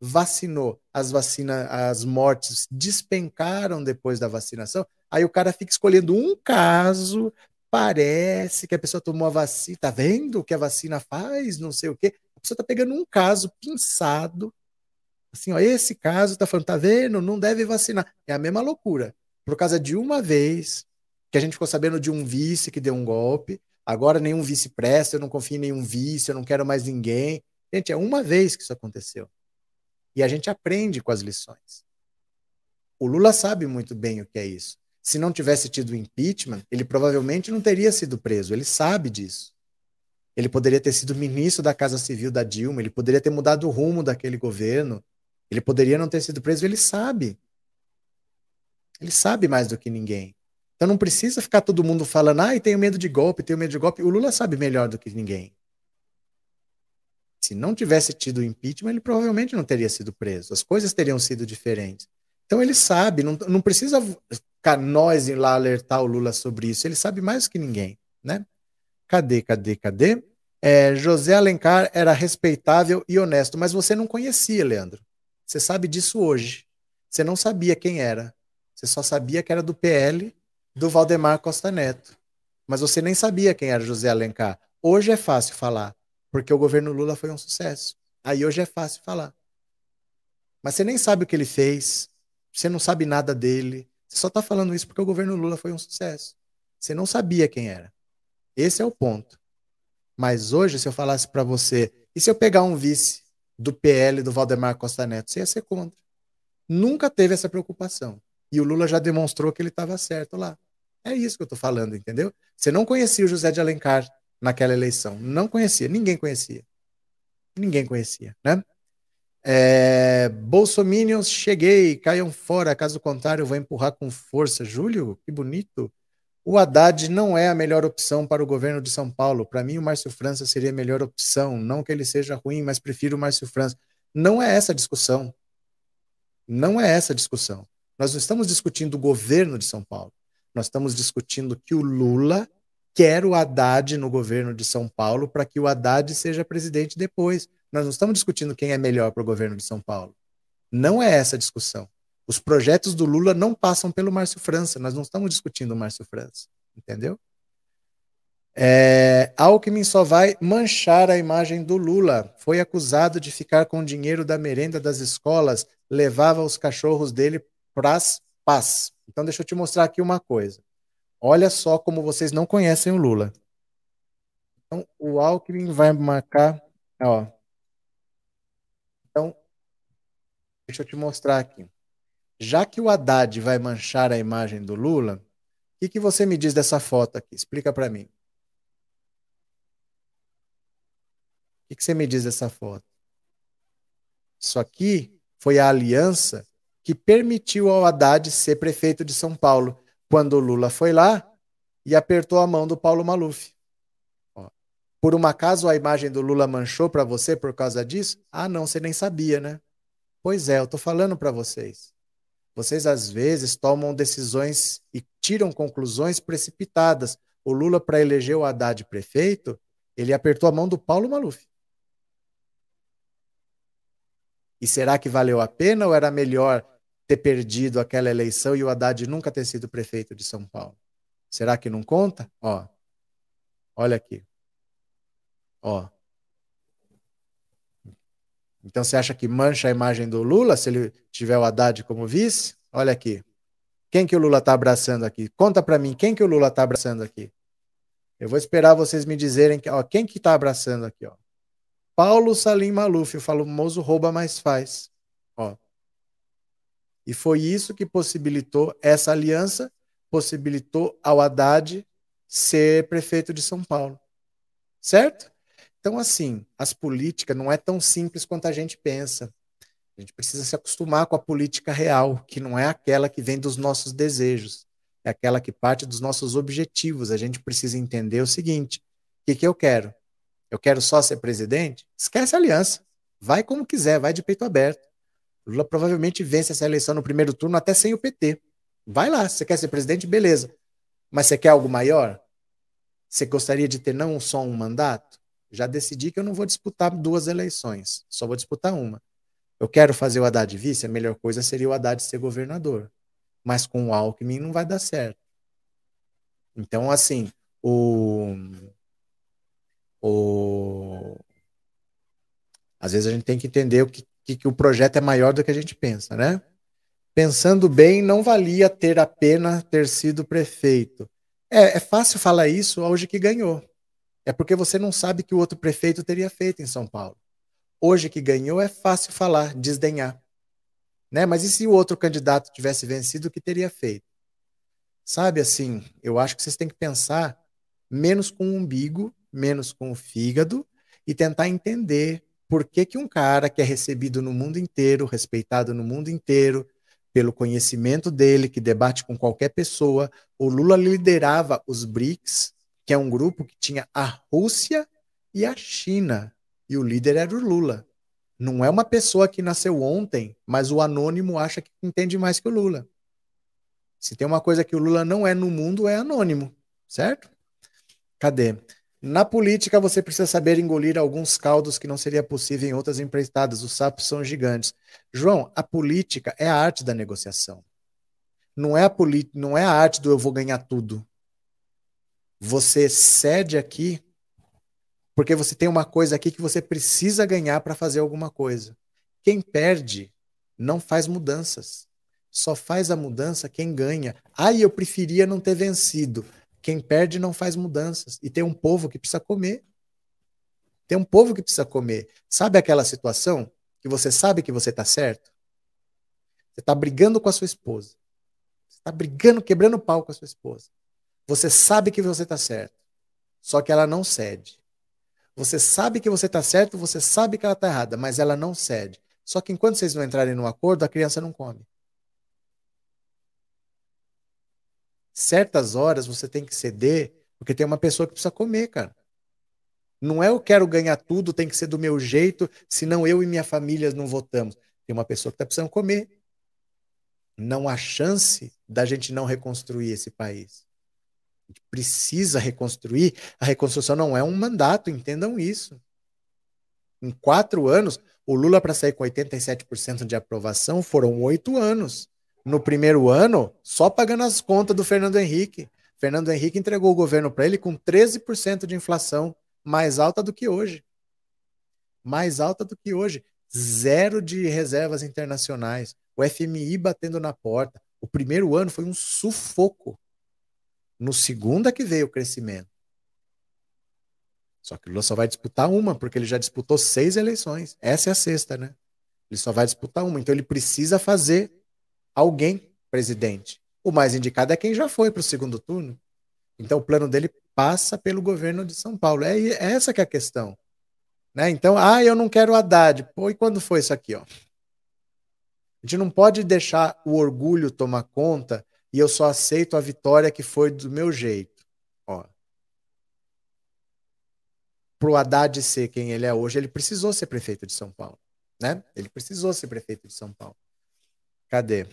vacinou, as vacinas, as mortes despencaram depois da vacinação, aí o cara fica escolhendo um caso parece que a pessoa tomou a vacina, tá vendo o que a vacina faz, não sei o quê. A pessoa tá pegando um caso pinçado, assim, ó, esse caso tá falando, tá vendo, não deve vacinar. É a mesma loucura. Por causa de uma vez que a gente ficou sabendo de um vice que deu um golpe, agora nenhum vice presta, eu não confio em nenhum vice, eu não quero mais ninguém. Gente, é uma vez que isso aconteceu. E a gente aprende com as lições. O Lula sabe muito bem o que é isso se não tivesse tido impeachment, ele provavelmente não teria sido preso. Ele sabe disso. Ele poderia ter sido ministro da Casa Civil da Dilma, ele poderia ter mudado o rumo daquele governo, ele poderia não ter sido preso, ele sabe. Ele sabe mais do que ninguém. Então não precisa ficar todo mundo falando, ai, tenho medo de golpe, tenho medo de golpe. O Lula sabe melhor do que ninguém. Se não tivesse tido impeachment, ele provavelmente não teria sido preso. As coisas teriam sido diferentes. Então ele sabe, não, não precisa nós ir lá alertar o Lula sobre isso. Ele sabe mais que ninguém, né? Cadê, cadê, cadê? É, José Alencar era respeitável e honesto, mas você não conhecia, Leandro. Você sabe disso hoje. Você não sabia quem era. Você só sabia que era do PL do Valdemar Costa Neto. Mas você nem sabia quem era José Alencar. Hoje é fácil falar, porque o governo Lula foi um sucesso. Aí hoje é fácil falar. Mas você nem sabe o que ele fez, você não sabe nada dele, você só está falando isso porque o governo Lula foi um sucesso. Você não sabia quem era. Esse é o ponto. Mas hoje, se eu falasse para você, e se eu pegar um vice do PL do Valdemar Costa Neto, você ia ser contra. Nunca teve essa preocupação. E o Lula já demonstrou que ele estava certo lá. É isso que eu estou falando, entendeu? Você não conhecia o José de Alencar naquela eleição. Não conhecia, ninguém conhecia. Ninguém conhecia, né? É, Bolsominions, cheguei, caiam fora, caso contrário, vou empurrar com força. Júlio, que bonito. O Haddad não é a melhor opção para o governo de São Paulo. Para mim, o Márcio França seria a melhor opção. Não que ele seja ruim, mas prefiro o Márcio França. Não é essa a discussão. Não é essa a discussão. Nós não estamos discutindo o governo de São Paulo. Nós estamos discutindo que o Lula quer o Haddad no governo de São Paulo para que o Haddad seja presidente depois. Nós não estamos discutindo quem é melhor para o governo de São Paulo. Não é essa a discussão. Os projetos do Lula não passam pelo Márcio França. Nós não estamos discutindo o Márcio França. Entendeu? É, Alckmin só vai manchar a imagem do Lula. Foi acusado de ficar com o dinheiro da merenda das escolas, levava os cachorros dele para as paz. Então, deixa eu te mostrar aqui uma coisa. Olha só como vocês não conhecem o Lula. Então, o Alckmin vai marcar. Ó, então, deixa eu te mostrar aqui. Já que o Haddad vai manchar a imagem do Lula, o que, que você me diz dessa foto aqui? Explica para mim. O que, que você me diz dessa foto? Isso aqui foi a aliança que permitiu ao Haddad ser prefeito de São Paulo, quando o Lula foi lá e apertou a mão do Paulo Maluf. Por um acaso a imagem do Lula manchou para você por causa disso? Ah, não, você nem sabia, né? Pois é, eu tô falando para vocês. Vocês às vezes tomam decisões e tiram conclusões precipitadas. O Lula para eleger o Haddad prefeito, ele apertou a mão do Paulo Maluf. E será que valeu a pena ou era melhor ter perdido aquela eleição e o Haddad nunca ter sido prefeito de São Paulo? Será que não conta? Ó, olha aqui. Ó. Então você acha que mancha a imagem do Lula se ele tiver o Haddad como vice? Olha aqui. Quem que o Lula está abraçando aqui? Conta para mim, quem que o Lula está abraçando aqui? Eu vou esperar vocês me dizerem que, ó, quem que está abraçando aqui, ó. Paulo Salim Maluf, o famoso rouba mais faz. Ó. E foi isso que possibilitou essa aliança, possibilitou ao Haddad ser prefeito de São Paulo. Certo? Então, assim, as políticas não é tão simples quanto a gente pensa. A gente precisa se acostumar com a política real, que não é aquela que vem dos nossos desejos, é aquela que parte dos nossos objetivos. A gente precisa entender o seguinte: o que, que eu quero? Eu quero só ser presidente? Esquece a aliança. Vai como quiser, vai de peito aberto. Lula provavelmente vence essa eleição no primeiro turno até sem o PT. Vai lá, você quer ser presidente? Beleza. Mas você quer algo maior? Você gostaria de ter não só um mandato? Já decidi que eu não vou disputar duas eleições, só vou disputar uma. Eu quero fazer o Haddad vice, a melhor coisa seria o Haddad ser governador. Mas com o Alckmin não vai dar certo. Então, assim, o. o às vezes a gente tem que entender o que, que, que o projeto é maior do que a gente pensa, né? Pensando bem, não valia ter a pena ter sido prefeito. É, é fácil falar isso hoje que ganhou. É porque você não sabe que o outro prefeito teria feito em São Paulo. Hoje que ganhou é fácil falar, desdenhar. Né? Mas e se o outro candidato tivesse vencido, o que teria feito? Sabe assim, eu acho que vocês têm que pensar menos com o umbigo, menos com o fígado e tentar entender por que, que um cara que é recebido no mundo inteiro, respeitado no mundo inteiro, pelo conhecimento dele, que debate com qualquer pessoa, o Lula liderava os BRICS, que é um grupo que tinha a Rússia e a China. E o líder era o Lula. Não é uma pessoa que nasceu ontem, mas o anônimo acha que entende mais que o Lula. Se tem uma coisa que o Lula não é no mundo, é anônimo, certo? Cadê? Na política, você precisa saber engolir alguns caldos que não seria possível em outras empreitadas. Os sapos são gigantes. João, a política é a arte da negociação. Não é a, não é a arte do eu vou ganhar tudo. Você cede aqui porque você tem uma coisa aqui que você precisa ganhar para fazer alguma coisa. Quem perde não faz mudanças. Só faz a mudança quem ganha. Ah, eu preferia não ter vencido. Quem perde não faz mudanças. E tem um povo que precisa comer. Tem um povo que precisa comer. Sabe aquela situação que você sabe que você está certo? Você está brigando com a sua esposa. Você está brigando, quebrando pau com a sua esposa. Você sabe que você está certo, só que ela não cede. Você sabe que você está certo, você sabe que ela está errada, mas ela não cede. Só que enquanto vocês não entrarem num acordo, a criança não come. Certas horas você tem que ceder, porque tem uma pessoa que precisa comer, cara. Não é eu quero ganhar tudo, tem que ser do meu jeito, senão eu e minha família não votamos. Tem uma pessoa que está precisando comer. Não há chance da gente não reconstruir esse país. A gente precisa reconstruir. A reconstrução não é um mandato, entendam isso. Em quatro anos, o Lula, para sair com 87% de aprovação, foram oito anos. No primeiro ano, só pagando as contas do Fernando Henrique. Fernando Henrique entregou o governo para ele com 13% de inflação, mais alta do que hoje. Mais alta do que hoje. Zero de reservas internacionais. O FMI batendo na porta. O primeiro ano foi um sufoco. No segundo é que veio o crescimento. Só que Lula só vai disputar uma, porque ele já disputou seis eleições. Essa é a sexta, né? Ele só vai disputar uma. Então ele precisa fazer alguém presidente. O mais indicado é quem já foi para o segundo turno. Então o plano dele passa pelo governo de São Paulo. É, é essa que é a questão. Né? Então, ah, eu não quero Haddad. Pô, e quando foi isso aqui? Ó? A gente não pode deixar o orgulho tomar conta e eu só aceito a vitória que foi do meu jeito. Ó. Pro Haddad ser quem ele é hoje, ele precisou ser prefeito de São Paulo, né? Ele precisou ser prefeito de São Paulo. Cadê?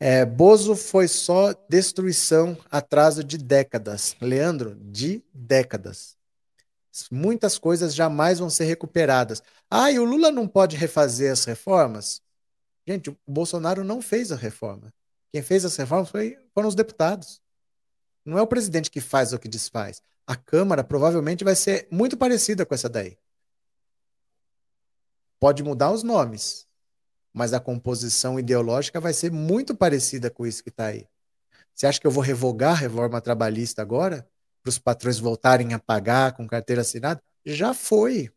É, Bozo foi só destruição, atraso de décadas. Leandro, de décadas. Muitas coisas jamais vão ser recuperadas. Ah, e o Lula não pode refazer as reformas? Gente, o Bolsonaro não fez a reforma. Quem fez as reformas foi, foram os deputados. Não é o presidente que faz o que desfaz. A Câmara provavelmente vai ser muito parecida com essa daí. Pode mudar os nomes, mas a composição ideológica vai ser muito parecida com isso que está aí. Você acha que eu vou revogar a reforma trabalhista agora? Para os patrões voltarem a pagar com carteira assinada? Já foi.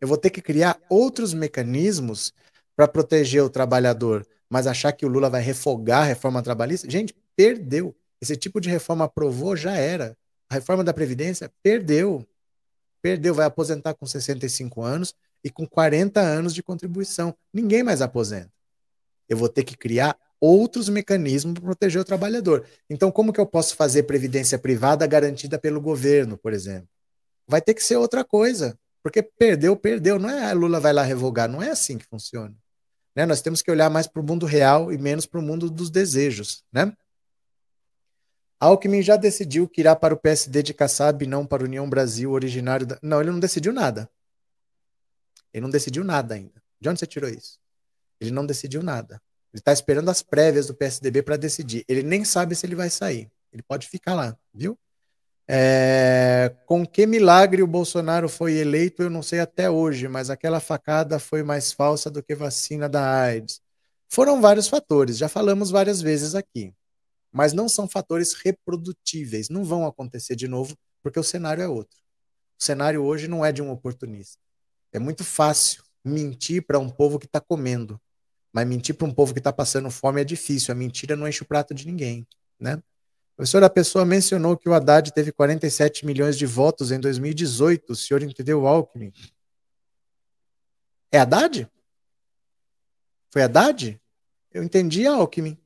Eu vou ter que criar outros mecanismos para proteger o trabalhador, mas achar que o Lula vai refogar a reforma trabalhista? Gente, perdeu. Esse tipo de reforma aprovou, já era. A reforma da Previdência perdeu. Perdeu, vai aposentar com 65 anos e com 40 anos de contribuição. Ninguém mais aposenta. Eu vou ter que criar outros mecanismos para proteger o trabalhador. Então, como que eu posso fazer previdência privada garantida pelo governo, por exemplo? Vai ter que ser outra coisa, porque perdeu, perdeu. Não é a Lula vai lá revogar, não é assim que funciona. Né? Nós temos que olhar mais para o mundo real e menos para o mundo dos desejos, né? Alckmin já decidiu que irá para o PSD de Kassab e não para a União Brasil, originário da... Não, ele não decidiu nada. Ele não decidiu nada ainda. De onde você tirou isso? Ele não decidiu nada. Ele está esperando as prévias do PSDB para decidir. Ele nem sabe se ele vai sair. Ele pode ficar lá, viu? É... Com que milagre o Bolsonaro foi eleito, eu não sei até hoje, mas aquela facada foi mais falsa do que vacina da AIDS. Foram vários fatores, já falamos várias vezes aqui mas não são fatores reprodutíveis, não vão acontecer de novo, porque o cenário é outro. O cenário hoje não é de um oportunista. É muito fácil mentir para um povo que está comendo, mas mentir para um povo que está passando fome é difícil. A mentira não enche o prato de ninguém, né? A professora Pessoa mencionou que o Haddad teve 47 milhões de votos em 2018. O senhor entendeu o Alckmin? É Haddad? Foi Haddad? Eu entendi Alckmin.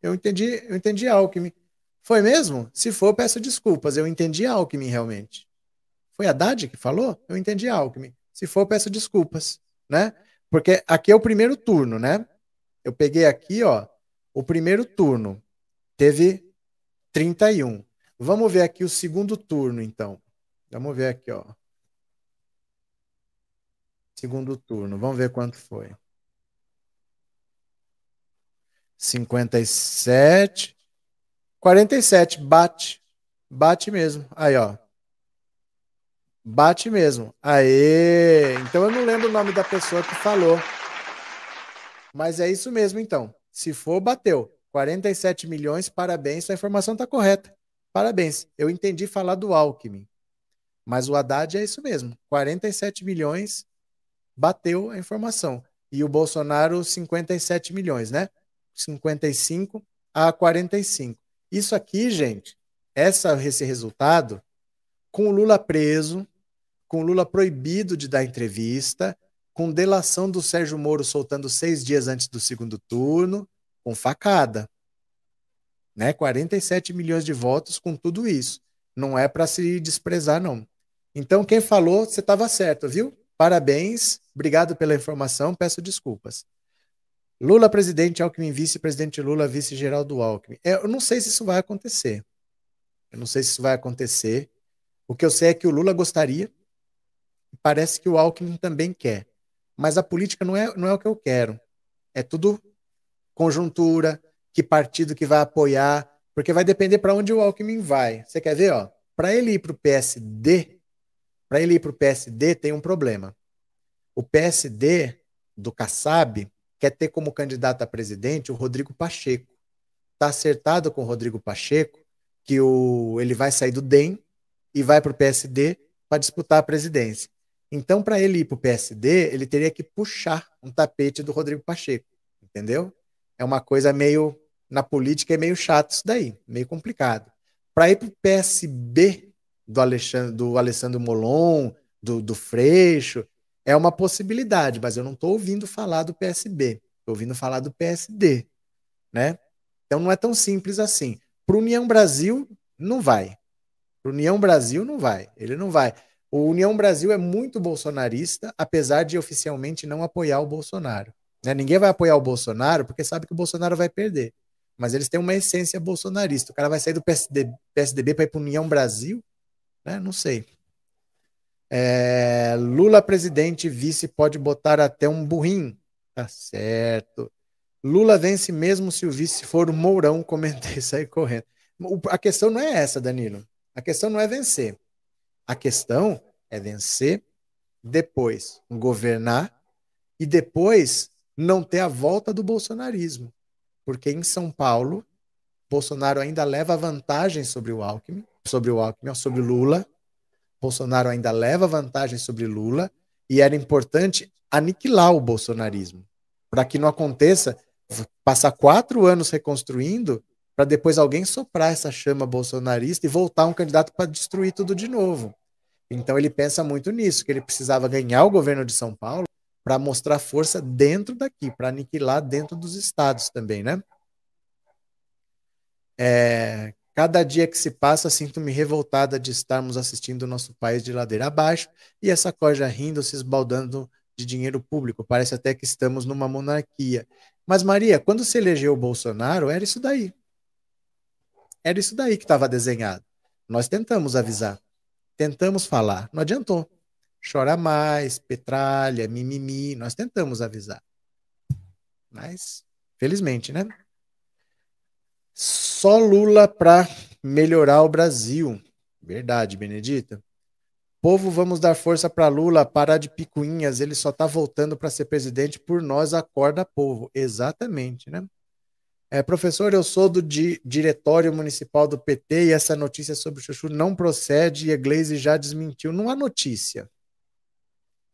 Eu entendi, eu entendi Alckmin. Foi mesmo? Se for, peço desculpas. Eu entendi Alckmin realmente. Foi a Haddad que falou? Eu entendi Alckmin. Se for, peço desculpas, né? Porque aqui é o primeiro turno, né? Eu peguei aqui, ó, o primeiro turno. Teve 31. Vamos ver aqui o segundo turno, então. Vamos ver aqui, ó. Segundo turno. Vamos ver quanto foi. 57. 47. Bate. Bate mesmo. Aí, ó. Bate mesmo. Aê! Então eu não lembro o nome da pessoa que falou. Mas é isso mesmo, então. Se for, bateu. 47 milhões, parabéns. Sua informação está correta. Parabéns. Eu entendi falar do Alckmin. Mas o Haddad é isso mesmo. 47 milhões, bateu a informação. E o Bolsonaro, 57 milhões, né? 55 a 45. Isso aqui, gente, essa, esse resultado, com o Lula preso, com o Lula proibido de dar entrevista, com delação do Sérgio Moro soltando seis dias antes do segundo turno, com facada. Né? 47 milhões de votos com tudo isso. Não é para se desprezar, não. Então, quem falou, você estava certo, viu? Parabéns, obrigado pela informação, peço desculpas. Lula presidente, Alckmin vice-presidente Lula, vice-Geraldo Alckmin. É, eu não sei se isso vai acontecer. Eu não sei se isso vai acontecer. O que eu sei é que o Lula gostaria, parece que o Alckmin também quer. Mas a política não é, não é o que eu quero. É tudo conjuntura, que partido que vai apoiar, porque vai depender para onde o Alckmin vai. Você quer ver, ó? Para ele ir para o PSD, para ele ir para o PSD tem um problema. O PSD do Kassab quer ter como candidato a presidente o Rodrigo Pacheco. Está acertado com o Rodrigo Pacheco que o, ele vai sair do DEM e vai para o PSD para disputar a presidência. Então, para ele ir para o PSD, ele teria que puxar um tapete do Rodrigo Pacheco, entendeu? É uma coisa meio, na política é meio chato isso daí, meio complicado. Para ir para o PSB do Alexandre, do Alessandro Molon, do, do Freixo, é uma possibilidade, mas eu não estou ouvindo falar do PSB, estou ouvindo falar do PSD, né? Então não é tão simples assim. Para União Brasil, não vai. Para União Brasil, não vai. Ele não vai. O União Brasil é muito bolsonarista, apesar de oficialmente não apoiar o Bolsonaro. Né? Ninguém vai apoiar o Bolsonaro porque sabe que o Bolsonaro vai perder. Mas eles têm uma essência bolsonarista. O cara vai sair do PSD, PSDB para ir para União Brasil? Né? Não sei. É, Lula presidente, vice pode botar até um burrinho. Tá certo. Lula vence mesmo se o vice for o Mourão, comentei sair correndo. A questão não é essa, Danilo. A questão não é vencer. A questão é vencer depois governar e depois não ter a volta do bolsonarismo. Porque em São Paulo, Bolsonaro ainda leva vantagem sobre o Alckmin, sobre o Alckmin, sobre Lula. Bolsonaro ainda leva vantagem sobre Lula e era importante aniquilar o bolsonarismo para que não aconteça passar quatro anos reconstruindo para depois alguém soprar essa chama bolsonarista e voltar um candidato para destruir tudo de novo. Então ele pensa muito nisso, que ele precisava ganhar o governo de São Paulo para mostrar força dentro daqui, para aniquilar dentro dos estados também, né? É, cada dia que se passa, sinto-me revoltada de estarmos assistindo o nosso país de ladeira abaixo e essa corja rindo, se esbaldando de dinheiro público. Parece até que estamos numa monarquia. Mas, Maria, quando se elegeu o Bolsonaro, era isso daí. Era isso daí que estava desenhado. Nós tentamos avisar, tentamos falar, não adiantou. Chora mais, petralha, mimimi, nós tentamos avisar. Mas, felizmente, né? Só Lula para melhorar o Brasil. Verdade, Benedita. Povo, vamos dar força para Lula, parar de picuinhas, ele só está voltando para ser presidente por nós, acorda povo. Exatamente, né? É, professor, eu sou do di diretório municipal do PT e essa notícia sobre o Chuchu não procede e a Glaze já desmentiu. Não há notícia.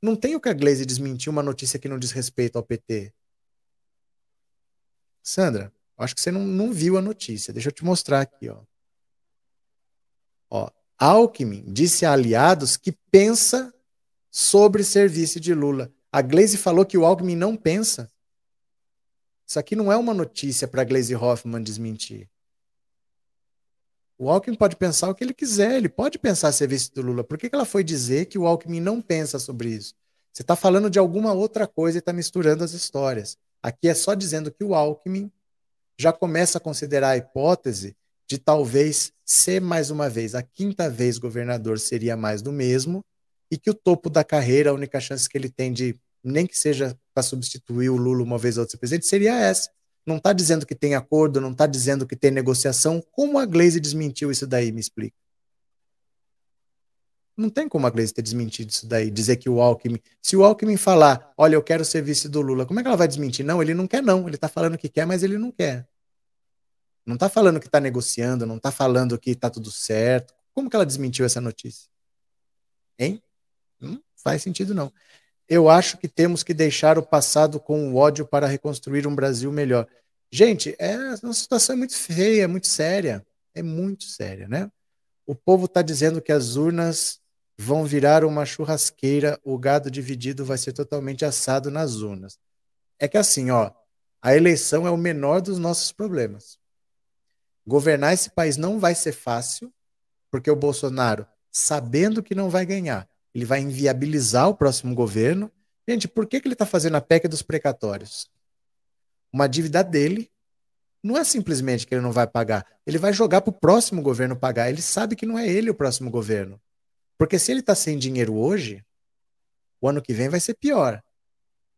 Não tem o que a Glaze desmentir uma notícia que não diz respeito ao PT. Sandra, acho que você não, não viu a notícia. Deixa eu te mostrar aqui, ó. Ó, Alckmin disse a aliados que pensa sobre serviço de Lula. A Glaze falou que o Alckmin não pensa. Isso aqui não é uma notícia para Glaze Hoffman desmentir. O Alckmin pode pensar o que ele quiser, ele pode pensar serviço do Lula. Por que, que ela foi dizer que o Alckmin não pensa sobre isso? Você está falando de alguma outra coisa e está misturando as histórias. Aqui é só dizendo que o Alckmin já começa a considerar a hipótese de talvez ser mais uma vez, a quinta vez governador seria mais do mesmo, e que o topo da carreira, a única chance que ele tem de nem que seja para substituir o Lula uma vez ou outra presidente, seria essa. Não está dizendo que tem acordo, não está dizendo que tem negociação. Como a Glaze desmentiu isso daí? Me explica. Não tem como a Glaze ter desmentido isso daí, dizer que o Alckmin. Se o Alckmin falar, olha, eu quero ser vice do Lula, como é que ela vai desmentir? Não, ele não quer, não. Ele está falando que quer, mas ele não quer. Não está falando que está negociando, não está falando que está tudo certo. Como que ela desmentiu essa notícia? Hein? Não faz sentido, não. Eu acho que temos que deixar o passado com o ódio para reconstruir um Brasil melhor. Gente, é uma situação muito feia, muito séria. É muito séria, né? O povo está dizendo que as urnas vão virar uma churrasqueira, o gado dividido vai ser totalmente assado nas urnas. É que assim, ó, a eleição é o menor dos nossos problemas. Governar esse país não vai ser fácil, porque o Bolsonaro, sabendo que não vai ganhar, ele vai inviabilizar o próximo governo. Gente, por que, que ele está fazendo a PEC dos precatórios? Uma dívida dele não é simplesmente que ele não vai pagar, ele vai jogar para o próximo governo pagar. Ele sabe que não é ele o próximo governo. Porque se ele está sem dinheiro hoje, o ano que vem vai ser pior.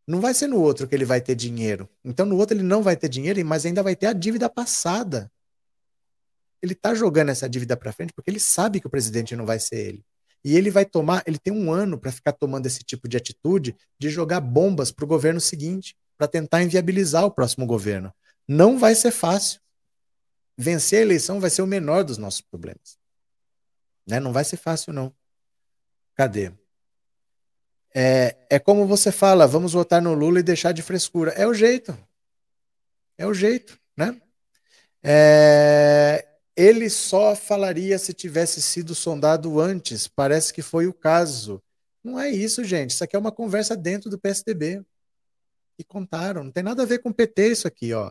Não vai ser no outro que ele vai ter dinheiro. Então no outro ele não vai ter dinheiro, mas ainda vai ter a dívida passada. Ele está jogando essa dívida para frente porque ele sabe que o presidente não vai ser ele. E ele vai tomar, ele tem um ano para ficar tomando esse tipo de atitude de jogar bombas para o governo seguinte, para tentar inviabilizar o próximo governo. Não vai ser fácil. Vencer a eleição vai ser o menor dos nossos problemas. Né? Não vai ser fácil, não. Cadê? É, é como você fala, vamos votar no Lula e deixar de frescura. É o jeito. É o jeito, né? É, ele só falaria se tivesse sido sondado antes. Parece que foi o caso. Não é isso, gente. Isso aqui é uma conversa dentro do PSDB. E contaram. Não tem nada a ver com o PT isso aqui, ó.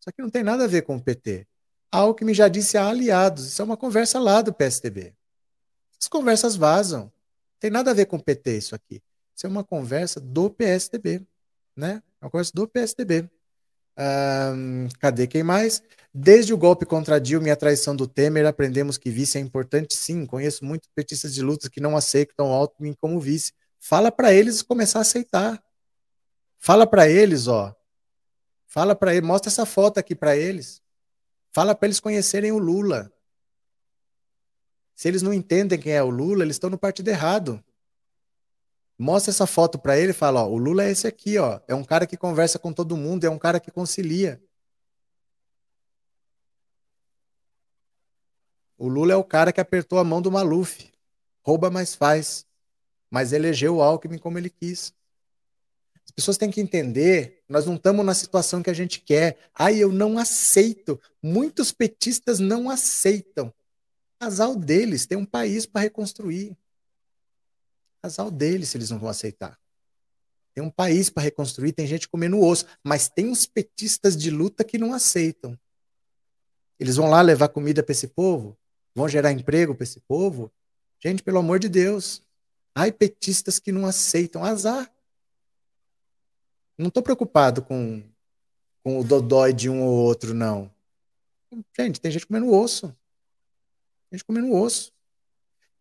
Isso aqui não tem nada a ver com o PT. Alckmin já disse a aliados. Isso é uma conversa lá do PSDB. As conversas vazam. Não tem nada a ver com o PT isso aqui. Isso é uma conversa do PSDB, né? É uma conversa do PSDB. Um, cadê quem mais? Desde o golpe contra Dilma e a traição do Temer, aprendemos que vice é importante sim. Conheço muitos petistas de lutas que não aceitam Alckmin como vice. Fala para eles começar a aceitar. Fala para eles, ó. Fala para eles, mostra essa foto aqui para eles. Fala para eles conhecerem o Lula. Se eles não entendem quem é o Lula, eles estão no partido errado. Mostra essa foto para ele e fala: ó, o Lula é esse aqui, ó. É um cara que conversa com todo mundo, é um cara que concilia. O Lula é o cara que apertou a mão do Maluf. Rouba, mas faz. Mas elegeu o Alckmin como ele quis. As pessoas têm que entender, nós não estamos na situação que a gente quer. Ai, eu não aceito. Muitos petistas não aceitam. Casal deles tem um país para reconstruir. Casal deles, se eles não vão aceitar. Tem um país para reconstruir, tem gente comendo osso, mas tem uns petistas de luta que não aceitam. Eles vão lá levar comida para esse povo? Vão gerar emprego para esse povo? Gente, pelo amor de Deus. Ai, petistas que não aceitam. Azar. Não estou preocupado com, com o dodói de um ou outro, não. Gente, tem gente comendo osso. Tem gente comendo osso.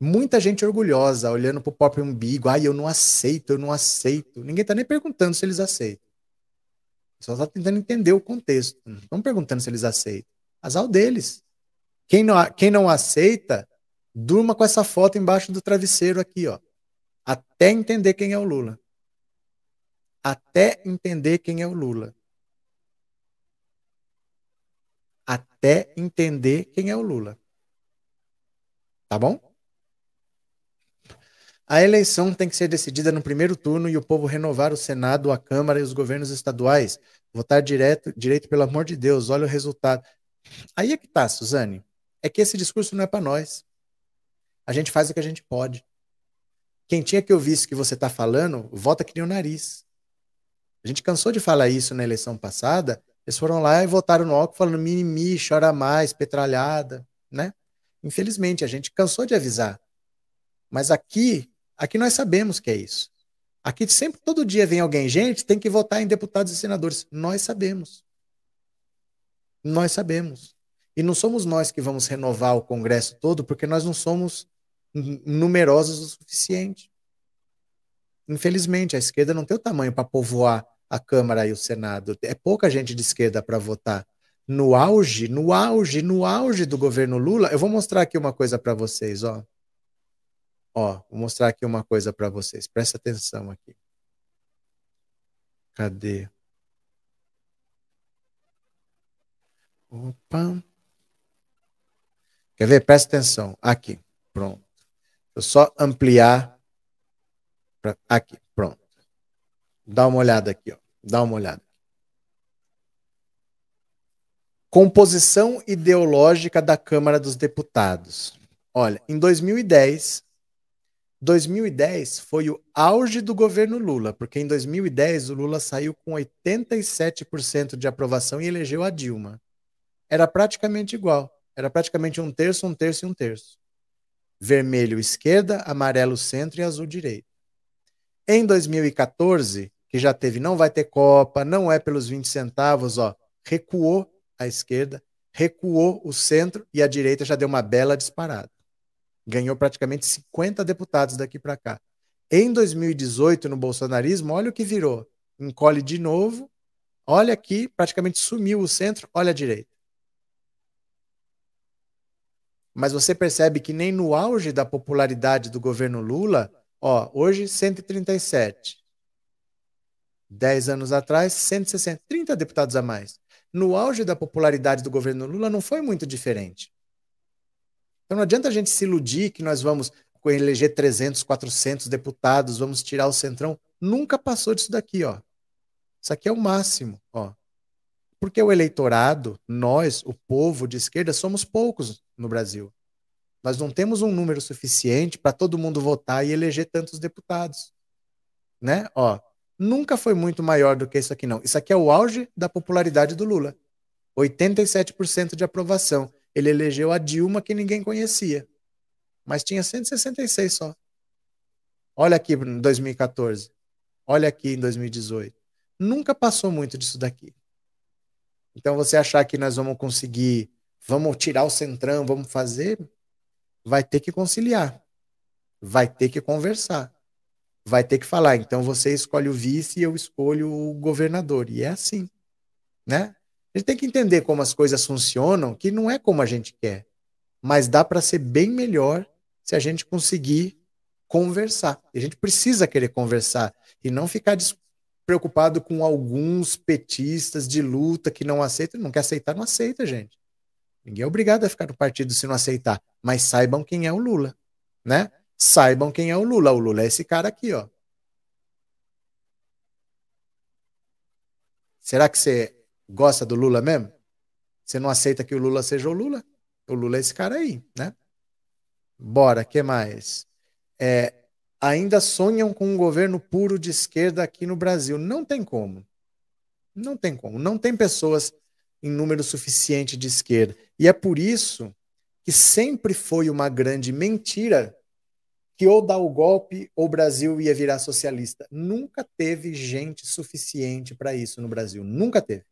Muita gente orgulhosa, olhando pro próprio umbigo. Ai, eu não aceito, eu não aceito. Ninguém está nem perguntando se eles aceitam. Só está tentando entender o contexto. Não estão perguntando se eles aceitam. Azar deles. Quem não, quem não aceita, durma com essa foto embaixo do travesseiro aqui, ó. Até entender quem é o Lula até entender quem é o Lula. Até entender quem é o Lula. Tá bom? A eleição tem que ser decidida no primeiro turno e o povo renovar o Senado, a Câmara e os governos estaduais. Votar direto, direito, pelo amor de Deus, olha o resultado. Aí é que tá, Suzane. É que esse discurso não é para nós. A gente faz o que a gente pode. Quem tinha que ouvir isso que você está falando, vota que nem o nariz. A gente cansou de falar isso na eleição passada. Eles foram lá e votaram no álcool falando mimimi, chora mais, petralhada, né? Infelizmente, a gente cansou de avisar. Mas aqui, aqui nós sabemos que é isso. Aqui sempre, todo dia vem alguém, gente, tem que votar em deputados e senadores. Nós sabemos. Nós sabemos. E não somos nós que vamos renovar o Congresso todo, porque nós não somos numerosos o suficiente. Infelizmente, a esquerda não tem o tamanho para povoar a Câmara e o Senado. É pouca gente de esquerda para votar. No auge, no auge, no auge do governo Lula, eu vou mostrar aqui uma coisa para vocês, ó. Ó, vou mostrar aqui uma coisa para vocês. Presta atenção aqui. Cadê? Opa. Quer ver? Presta atenção. Aqui. Pronto. Deixa eu só ampliar. Pra... Aqui. Pronto. Dá uma olhada aqui, ó. Dá uma olhada. Composição ideológica da Câmara dos Deputados. Olha, em 2010, 2010 foi o auge do governo Lula, porque em 2010 o Lula saiu com 87% de aprovação e elegeu a Dilma. Era praticamente igual. Era praticamente um terço, um terço e um terço. Vermelho esquerda, amarelo centro e azul direita. Em 2014, que já teve não vai ter Copa, não é pelos 20 centavos, ó, recuou a esquerda, recuou o centro e a direita já deu uma bela disparada. Ganhou praticamente 50 deputados daqui para cá. Em 2018, no bolsonarismo, olha o que virou. Encolhe de novo. Olha aqui, praticamente sumiu o centro, olha a direita. Mas você percebe que nem no auge da popularidade do governo Lula, ó, hoje 137. 10 anos atrás, 160, 30 deputados a mais. No auge da popularidade do governo Lula, não foi muito diferente. Então não adianta a gente se iludir que nós vamos eleger 300, 400 deputados, vamos tirar o centrão. Nunca passou disso daqui, ó. Isso aqui é o máximo, ó. Porque o eleitorado, nós, o povo de esquerda, somos poucos no Brasil. Nós não temos um número suficiente para todo mundo votar e eleger tantos deputados. Né? Ó, nunca foi muito maior do que isso aqui, não. Isso aqui é o auge da popularidade do Lula. 87% de aprovação. Ele elegeu a Dilma que ninguém conhecia. Mas tinha 166 só. Olha aqui em 2014. Olha aqui em 2018. Nunca passou muito disso daqui. Então você achar que nós vamos conseguir, vamos tirar o centrão, vamos fazer, vai ter que conciliar. Vai ter que conversar vai ter que falar. Então você escolhe o vice e eu escolho o governador. E é assim, né? A gente tem que entender como as coisas funcionam, que não é como a gente quer, mas dá para ser bem melhor se a gente conseguir conversar. E a gente precisa querer conversar e não ficar preocupado com alguns petistas de luta que não aceitam. Não quer aceitar, não aceita, gente. Ninguém é obrigado a ficar no partido se não aceitar. Mas saibam quem é o Lula, né? Saibam quem é o Lula. O Lula é esse cara aqui, ó. Será que você gosta do Lula mesmo? Você não aceita que o Lula seja o Lula? O Lula é esse cara aí, né? Bora, que mais? É, ainda sonham com um governo puro de esquerda aqui no Brasil. Não tem como. Não tem como. Não tem pessoas em número suficiente de esquerda. E é por isso que sempre foi uma grande mentira que ou dar o golpe ou o Brasil ia virar socialista. Nunca teve gente suficiente para isso no Brasil. Nunca teve.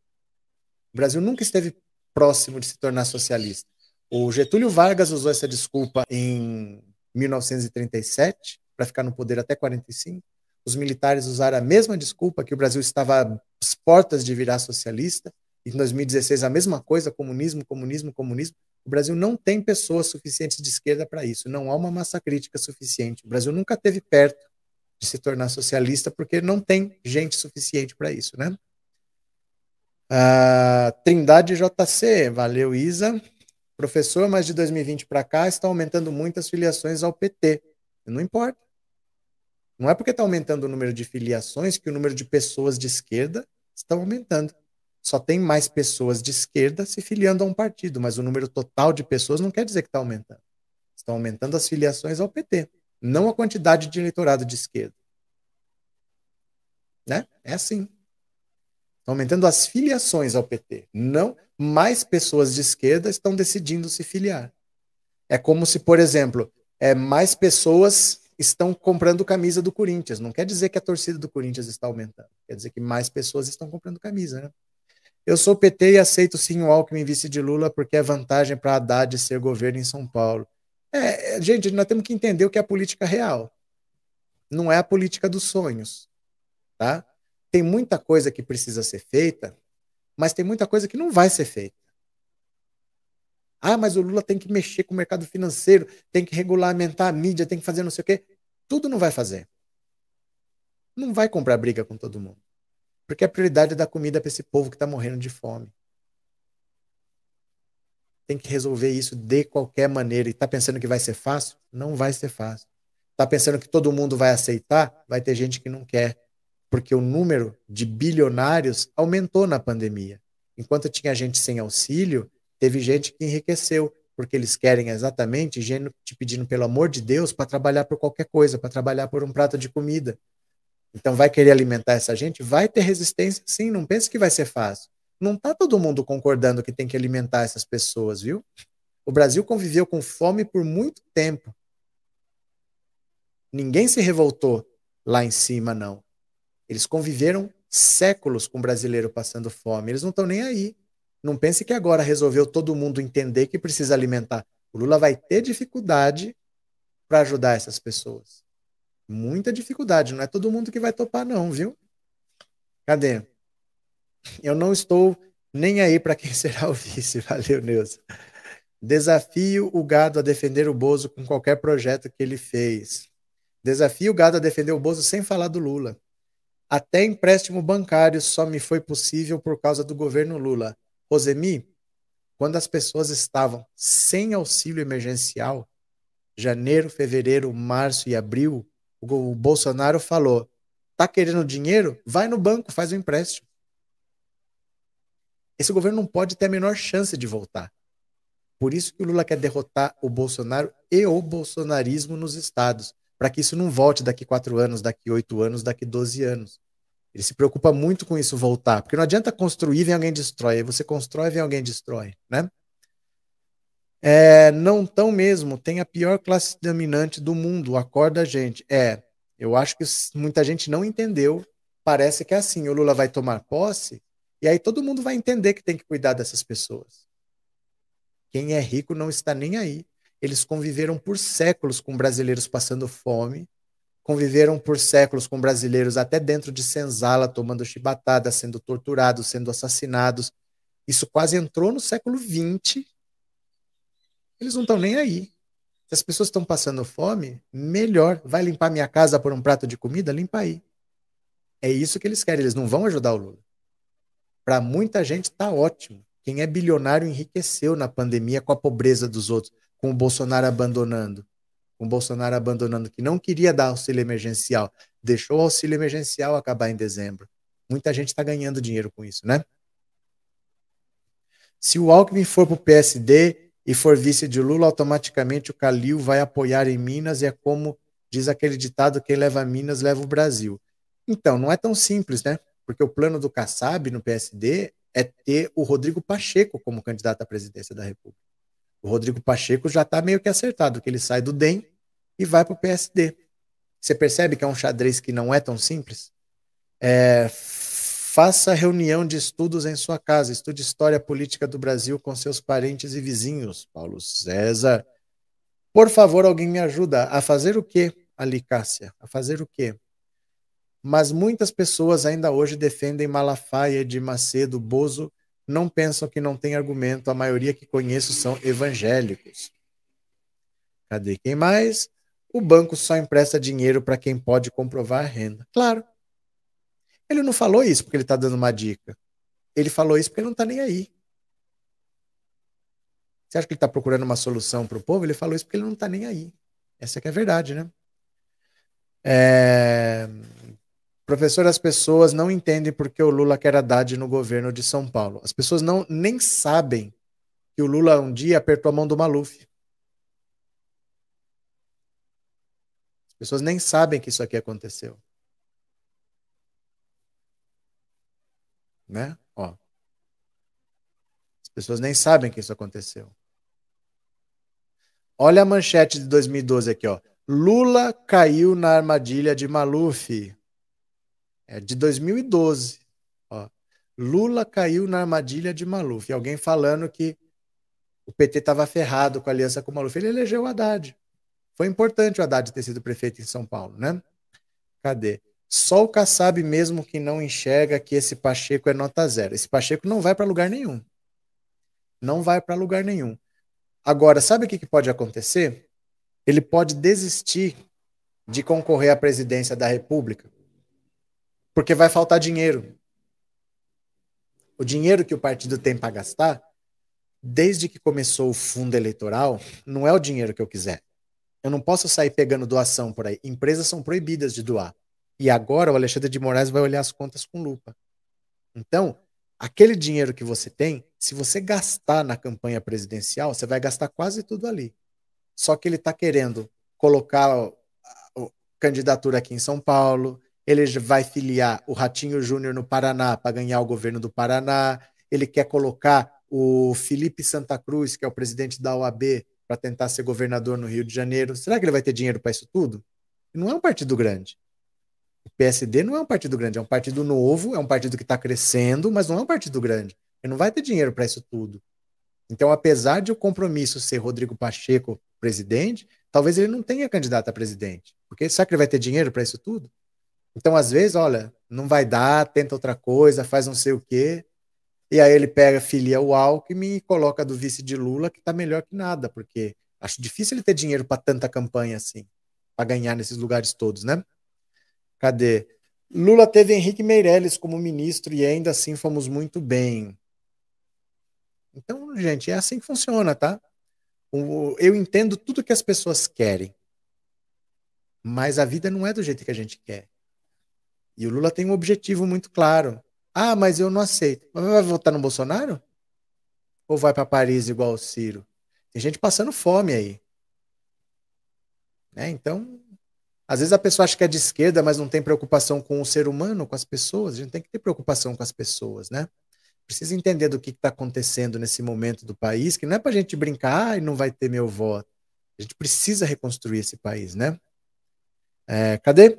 O Brasil nunca esteve próximo de se tornar socialista. O Getúlio Vargas usou essa desculpa em 1937 para ficar no poder até 45. Os militares usaram a mesma desculpa que o Brasil estava às portas de virar socialista. Em 2016 a mesma coisa, comunismo, comunismo, comunismo. O Brasil não tem pessoas suficientes de esquerda para isso. Não há uma massa crítica suficiente. O Brasil nunca teve perto de se tornar socialista porque não tem gente suficiente para isso, né? Uh, Trindade JC, valeu Isa. Professor, mas de 2020 para cá está aumentando muito as filiações ao PT. Não importa. Não é porque está aumentando o número de filiações que o número de pessoas de esquerda está aumentando só tem mais pessoas de esquerda se filiando a um partido, mas o número total de pessoas não quer dizer que está aumentando. Estão aumentando as filiações ao PT, não a quantidade de eleitorado de esquerda. Né? É assim. Estão aumentando as filiações ao PT. Não mais pessoas de esquerda estão decidindo se filiar. É como se, por exemplo, é, mais pessoas estão comprando camisa do Corinthians. Não quer dizer que a torcida do Corinthians está aumentando. Quer dizer que mais pessoas estão comprando camisa, né? Eu sou PT e aceito sim o Alckmin vice de Lula porque é vantagem para Haddad ser governo em São Paulo. É, gente, nós temos que entender o que é a política real. Não é a política dos sonhos, tá? Tem muita coisa que precisa ser feita, mas tem muita coisa que não vai ser feita. Ah, mas o Lula tem que mexer com o mercado financeiro, tem que regulamentar a mídia, tem que fazer não sei o quê. Tudo não vai fazer. Não vai comprar briga com todo mundo. Porque a prioridade é dar comida para esse povo que está morrendo de fome. Tem que resolver isso de qualquer maneira. E está pensando que vai ser fácil? Não vai ser fácil. Está pensando que todo mundo vai aceitar? Vai ter gente que não quer. Porque o número de bilionários aumentou na pandemia. Enquanto tinha gente sem auxílio, teve gente que enriqueceu. Porque eles querem exatamente gente te pedindo, pelo amor de Deus, para trabalhar por qualquer coisa, para trabalhar por um prato de comida. Então vai querer alimentar essa gente? Vai ter resistência sim, não pense que vai ser fácil. Não está todo mundo concordando que tem que alimentar essas pessoas, viu? O Brasil conviveu com fome por muito tempo. Ninguém se revoltou lá em cima, não. Eles conviveram séculos com o brasileiro passando fome. Eles não estão nem aí. Não pense que agora resolveu todo mundo entender que precisa alimentar. O Lula vai ter dificuldade para ajudar essas pessoas. Muita dificuldade, não é todo mundo que vai topar, não, viu? Cadê? Eu não estou nem aí para quem <laughs> será o vice. Valeu, Neuza. Desafio o gado a defender o Bozo com qualquer projeto que ele fez. Desafio o gado a defender o Bozo sem falar do Lula. Até empréstimo bancário só me foi possível por causa do governo Lula. Rosemi, quando as pessoas estavam sem auxílio emergencial, janeiro, fevereiro, março e abril, o Bolsonaro falou: tá querendo dinheiro? Vai no banco, faz um empréstimo. Esse governo não pode ter a menor chance de voltar. Por isso que o Lula quer derrotar o Bolsonaro e o bolsonarismo nos estados, para que isso não volte daqui quatro anos, daqui oito anos, daqui doze anos. Ele se preocupa muito com isso voltar, porque não adianta construir, vem alguém destrói. Você constrói, vem alguém destrói, né? É, não tão mesmo, tem a pior classe dominante do mundo, acorda a gente. É, eu acho que muita gente não entendeu. Parece que é assim: o Lula vai tomar posse e aí todo mundo vai entender que tem que cuidar dessas pessoas. Quem é rico não está nem aí. Eles conviveram por séculos com brasileiros passando fome, conviveram por séculos com brasileiros até dentro de senzala, tomando chibatada, sendo torturados, sendo assassinados. Isso quase entrou no século XX eles não estão nem aí. Se as pessoas estão passando fome, melhor. Vai limpar minha casa por um prato de comida? Limpa aí. É isso que eles querem. Eles não vão ajudar o Lula. Para muita gente está ótimo. Quem é bilionário enriqueceu na pandemia com a pobreza dos outros, com o Bolsonaro abandonando. Com Bolsonaro abandonando, que não queria dar auxílio emergencial. Deixou o auxílio emergencial acabar em dezembro. Muita gente está ganhando dinheiro com isso, né? Se o Alckmin for para o PSD e for vice de Lula, automaticamente o Calil vai apoiar em Minas e é como diz aquele ditado: quem leva Minas leva o Brasil. Então, não é tão simples, né? Porque o plano do Kassab no PSD é ter o Rodrigo Pacheco como candidato à presidência da República. O Rodrigo Pacheco já está meio que acertado, que ele sai do DEM e vai para o PSD. Você percebe que é um xadrez que não é tão simples? É, Faça reunião de estudos em sua casa. Estude história política do Brasil com seus parentes e vizinhos. Paulo César. Por favor, alguém me ajuda a fazer o quê, Ali Cássia? A fazer o quê? Mas muitas pessoas ainda hoje defendem Malafaia de Macedo, Bozo, não pensam que não tem argumento. A maioria que conheço são evangélicos. Cadê quem mais? O banco só empresta dinheiro para quem pode comprovar a renda. Claro. Ele não falou isso porque ele está dando uma dica. Ele falou isso porque ele não está nem aí. Você acha que ele está procurando uma solução para o povo? Ele falou isso porque ele não está nem aí. Essa que é a verdade, né? É... Professor, as pessoas não entendem porque o Lula quer Haddad no governo de São Paulo. As pessoas não nem sabem que o Lula um dia apertou a mão do Maluf. As pessoas nem sabem que isso aqui aconteceu. né? Ó. As pessoas nem sabem que isso aconteceu. Olha a manchete de 2012 aqui, ó. Lula caiu na armadilha de Maluf. É de 2012. Ó. Lula caiu na armadilha de Maluf. Alguém falando que o PT estava ferrado com a aliança com o Maluf. Ele elegeu o Haddad. Foi importante o Haddad ter sido prefeito em São Paulo, né? Cadê? Só o Kassab mesmo que não enxerga que esse Pacheco é nota zero. Esse Pacheco não vai para lugar nenhum. Não vai para lugar nenhum. Agora, sabe o que, que pode acontecer? Ele pode desistir de concorrer à presidência da República, porque vai faltar dinheiro. O dinheiro que o partido tem para gastar, desde que começou o fundo eleitoral, não é o dinheiro que eu quiser. Eu não posso sair pegando doação por aí. Empresas são proibidas de doar. E agora o Alexandre de Moraes vai olhar as contas com lupa. Então, aquele dinheiro que você tem, se você gastar na campanha presidencial, você vai gastar quase tudo ali. Só que ele está querendo colocar a candidatura aqui em São Paulo, ele vai filiar o Ratinho Júnior no Paraná para ganhar o governo do Paraná, ele quer colocar o Felipe Santa Cruz, que é o presidente da OAB, para tentar ser governador no Rio de Janeiro. Será que ele vai ter dinheiro para isso tudo? Não é um partido grande. O PSD não é um partido grande, é um partido novo, é um partido que está crescendo, mas não é um partido grande. Ele não vai ter dinheiro para isso tudo. Então, apesar de o compromisso ser Rodrigo Pacheco presidente, talvez ele não tenha candidato a presidente. Porque será que ele vai ter dinheiro para isso tudo? Então, às vezes, olha, não vai dar, tenta outra coisa, faz não sei o quê. E aí ele pega, filia o Alckmin e coloca do vice de Lula, que está melhor que nada, porque acho difícil ele ter dinheiro para tanta campanha assim, para ganhar nesses lugares todos, né? Cadê? Lula teve Henrique Meirelles como ministro e ainda assim fomos muito bem. Então, gente, é assim que funciona, tá? Eu entendo tudo que as pessoas querem, mas a vida não é do jeito que a gente quer. E o Lula tem um objetivo muito claro. Ah, mas eu não aceito. Mas vai votar no Bolsonaro? Ou vai para Paris igual o Ciro? Tem gente passando fome aí. Né? Então, às vezes a pessoa acha que é de esquerda, mas não tem preocupação com o ser humano, com as pessoas. A gente tem que ter preocupação com as pessoas, né? Precisa entender do que está acontecendo nesse momento do país, que não é para a gente brincar e não vai ter meu voto. A gente precisa reconstruir esse país, né? É, cadê?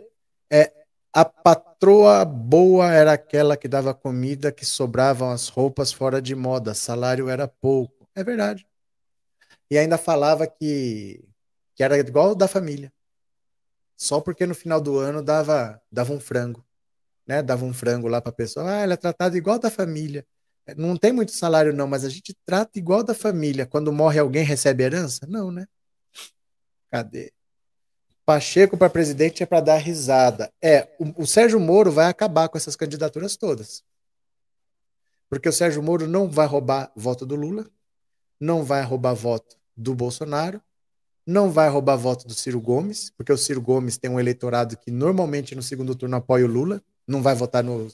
É, a patroa boa era aquela que dava comida, que sobravam as roupas fora de moda, salário era pouco. É verdade. E ainda falava que, que era igual da família só porque no final do ano dava, dava um frango, né? Dava um frango lá para a pessoa. Ah, ela é tratada igual da família. Não tem muito salário não, mas a gente trata igual da família. Quando morre alguém recebe herança? Não, né? Cadê? Pacheco para presidente é para dar risada. É, o, o Sérgio Moro vai acabar com essas candidaturas todas. Porque o Sérgio Moro não vai roubar voto do Lula, não vai roubar voto do Bolsonaro, não vai roubar voto do Ciro Gomes, porque o Ciro Gomes tem um eleitorado que normalmente no segundo turno apoia o Lula, não vai votar no,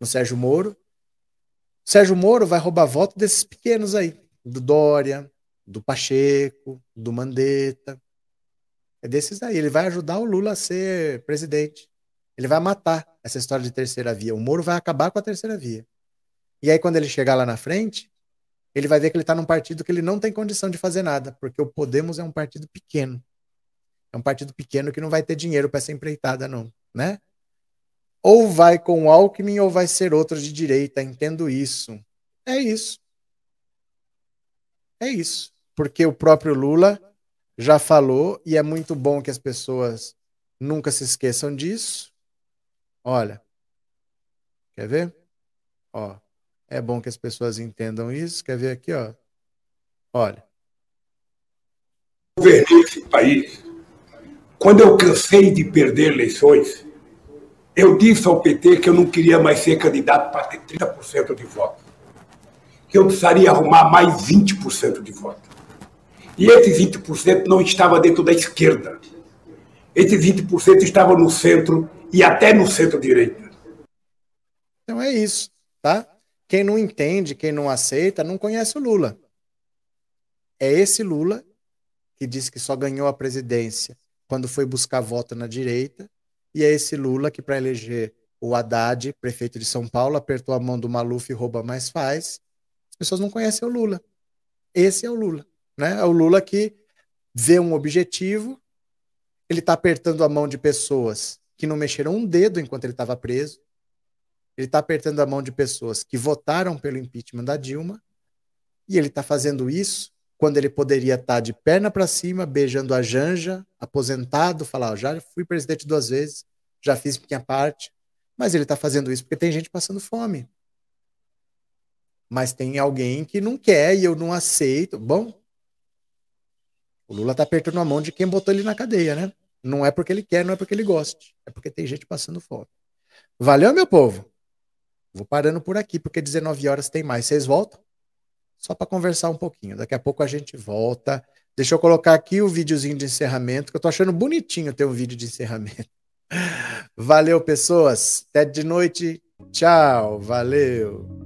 no Sérgio Moro. Sérgio Moro vai roubar voto desses pequenos aí, do Dória, do Pacheco, do Mandetta. É desses aí. Ele vai ajudar o Lula a ser presidente. Ele vai matar essa história de terceira via. O Moro vai acabar com a terceira via. E aí, quando ele chegar lá na frente, ele vai ver que ele está num partido que ele não tem condição de fazer nada, porque o Podemos é um partido pequeno. É um partido pequeno que não vai ter dinheiro para essa empreitada, não, né? Ou vai com o Alckmin ou vai ser outro de direita, entendo isso. É isso. É isso. Porque o próprio Lula já falou, e é muito bom que as pessoas nunca se esqueçam disso. Olha, quer ver? Ó, é bom que as pessoas entendam isso. Quer ver aqui, ó? Olha. Governei esse país. Quando eu cansei de perder eleições, eu disse ao PT que eu não queria mais ser candidato para ter 30% de voto. Que eu precisaria arrumar mais 20% de voto. E esse 20% não estava dentro da esquerda. Esse 20% estava no centro e até no centro-direita. Então é isso, tá? Quem não entende, quem não aceita, não conhece o Lula. É esse Lula que disse que só ganhou a presidência quando foi buscar voto na direita e é esse Lula que, para eleger o Haddad, prefeito de São Paulo, apertou a mão do Maluf e rouba mais faz. As pessoas não conhecem o Lula. Esse é o Lula. Né? É o Lula que vê um objetivo, ele está apertando a mão de pessoas que não mexeram um dedo enquanto ele estava preso. Ele está apertando a mão de pessoas que votaram pelo impeachment da Dilma. E ele está fazendo isso quando ele poderia estar tá de perna para cima, beijando a Janja, aposentado, falar: já fui presidente duas vezes, já fiz minha parte. Mas ele está fazendo isso porque tem gente passando fome. Mas tem alguém que não quer e eu não aceito. Bom, o Lula está apertando a mão de quem botou ele na cadeia, né? Não é porque ele quer, não é porque ele goste. É porque tem gente passando fome. Valeu, meu povo? Vou parando por aqui, porque 19 horas tem mais. Vocês voltam? só para conversar um pouquinho. Daqui a pouco a gente volta. Deixa eu colocar aqui o videozinho de encerramento, que eu tô achando bonitinho ter um vídeo de encerramento. <laughs> Valeu, pessoas. Até de noite. Tchau. Valeu.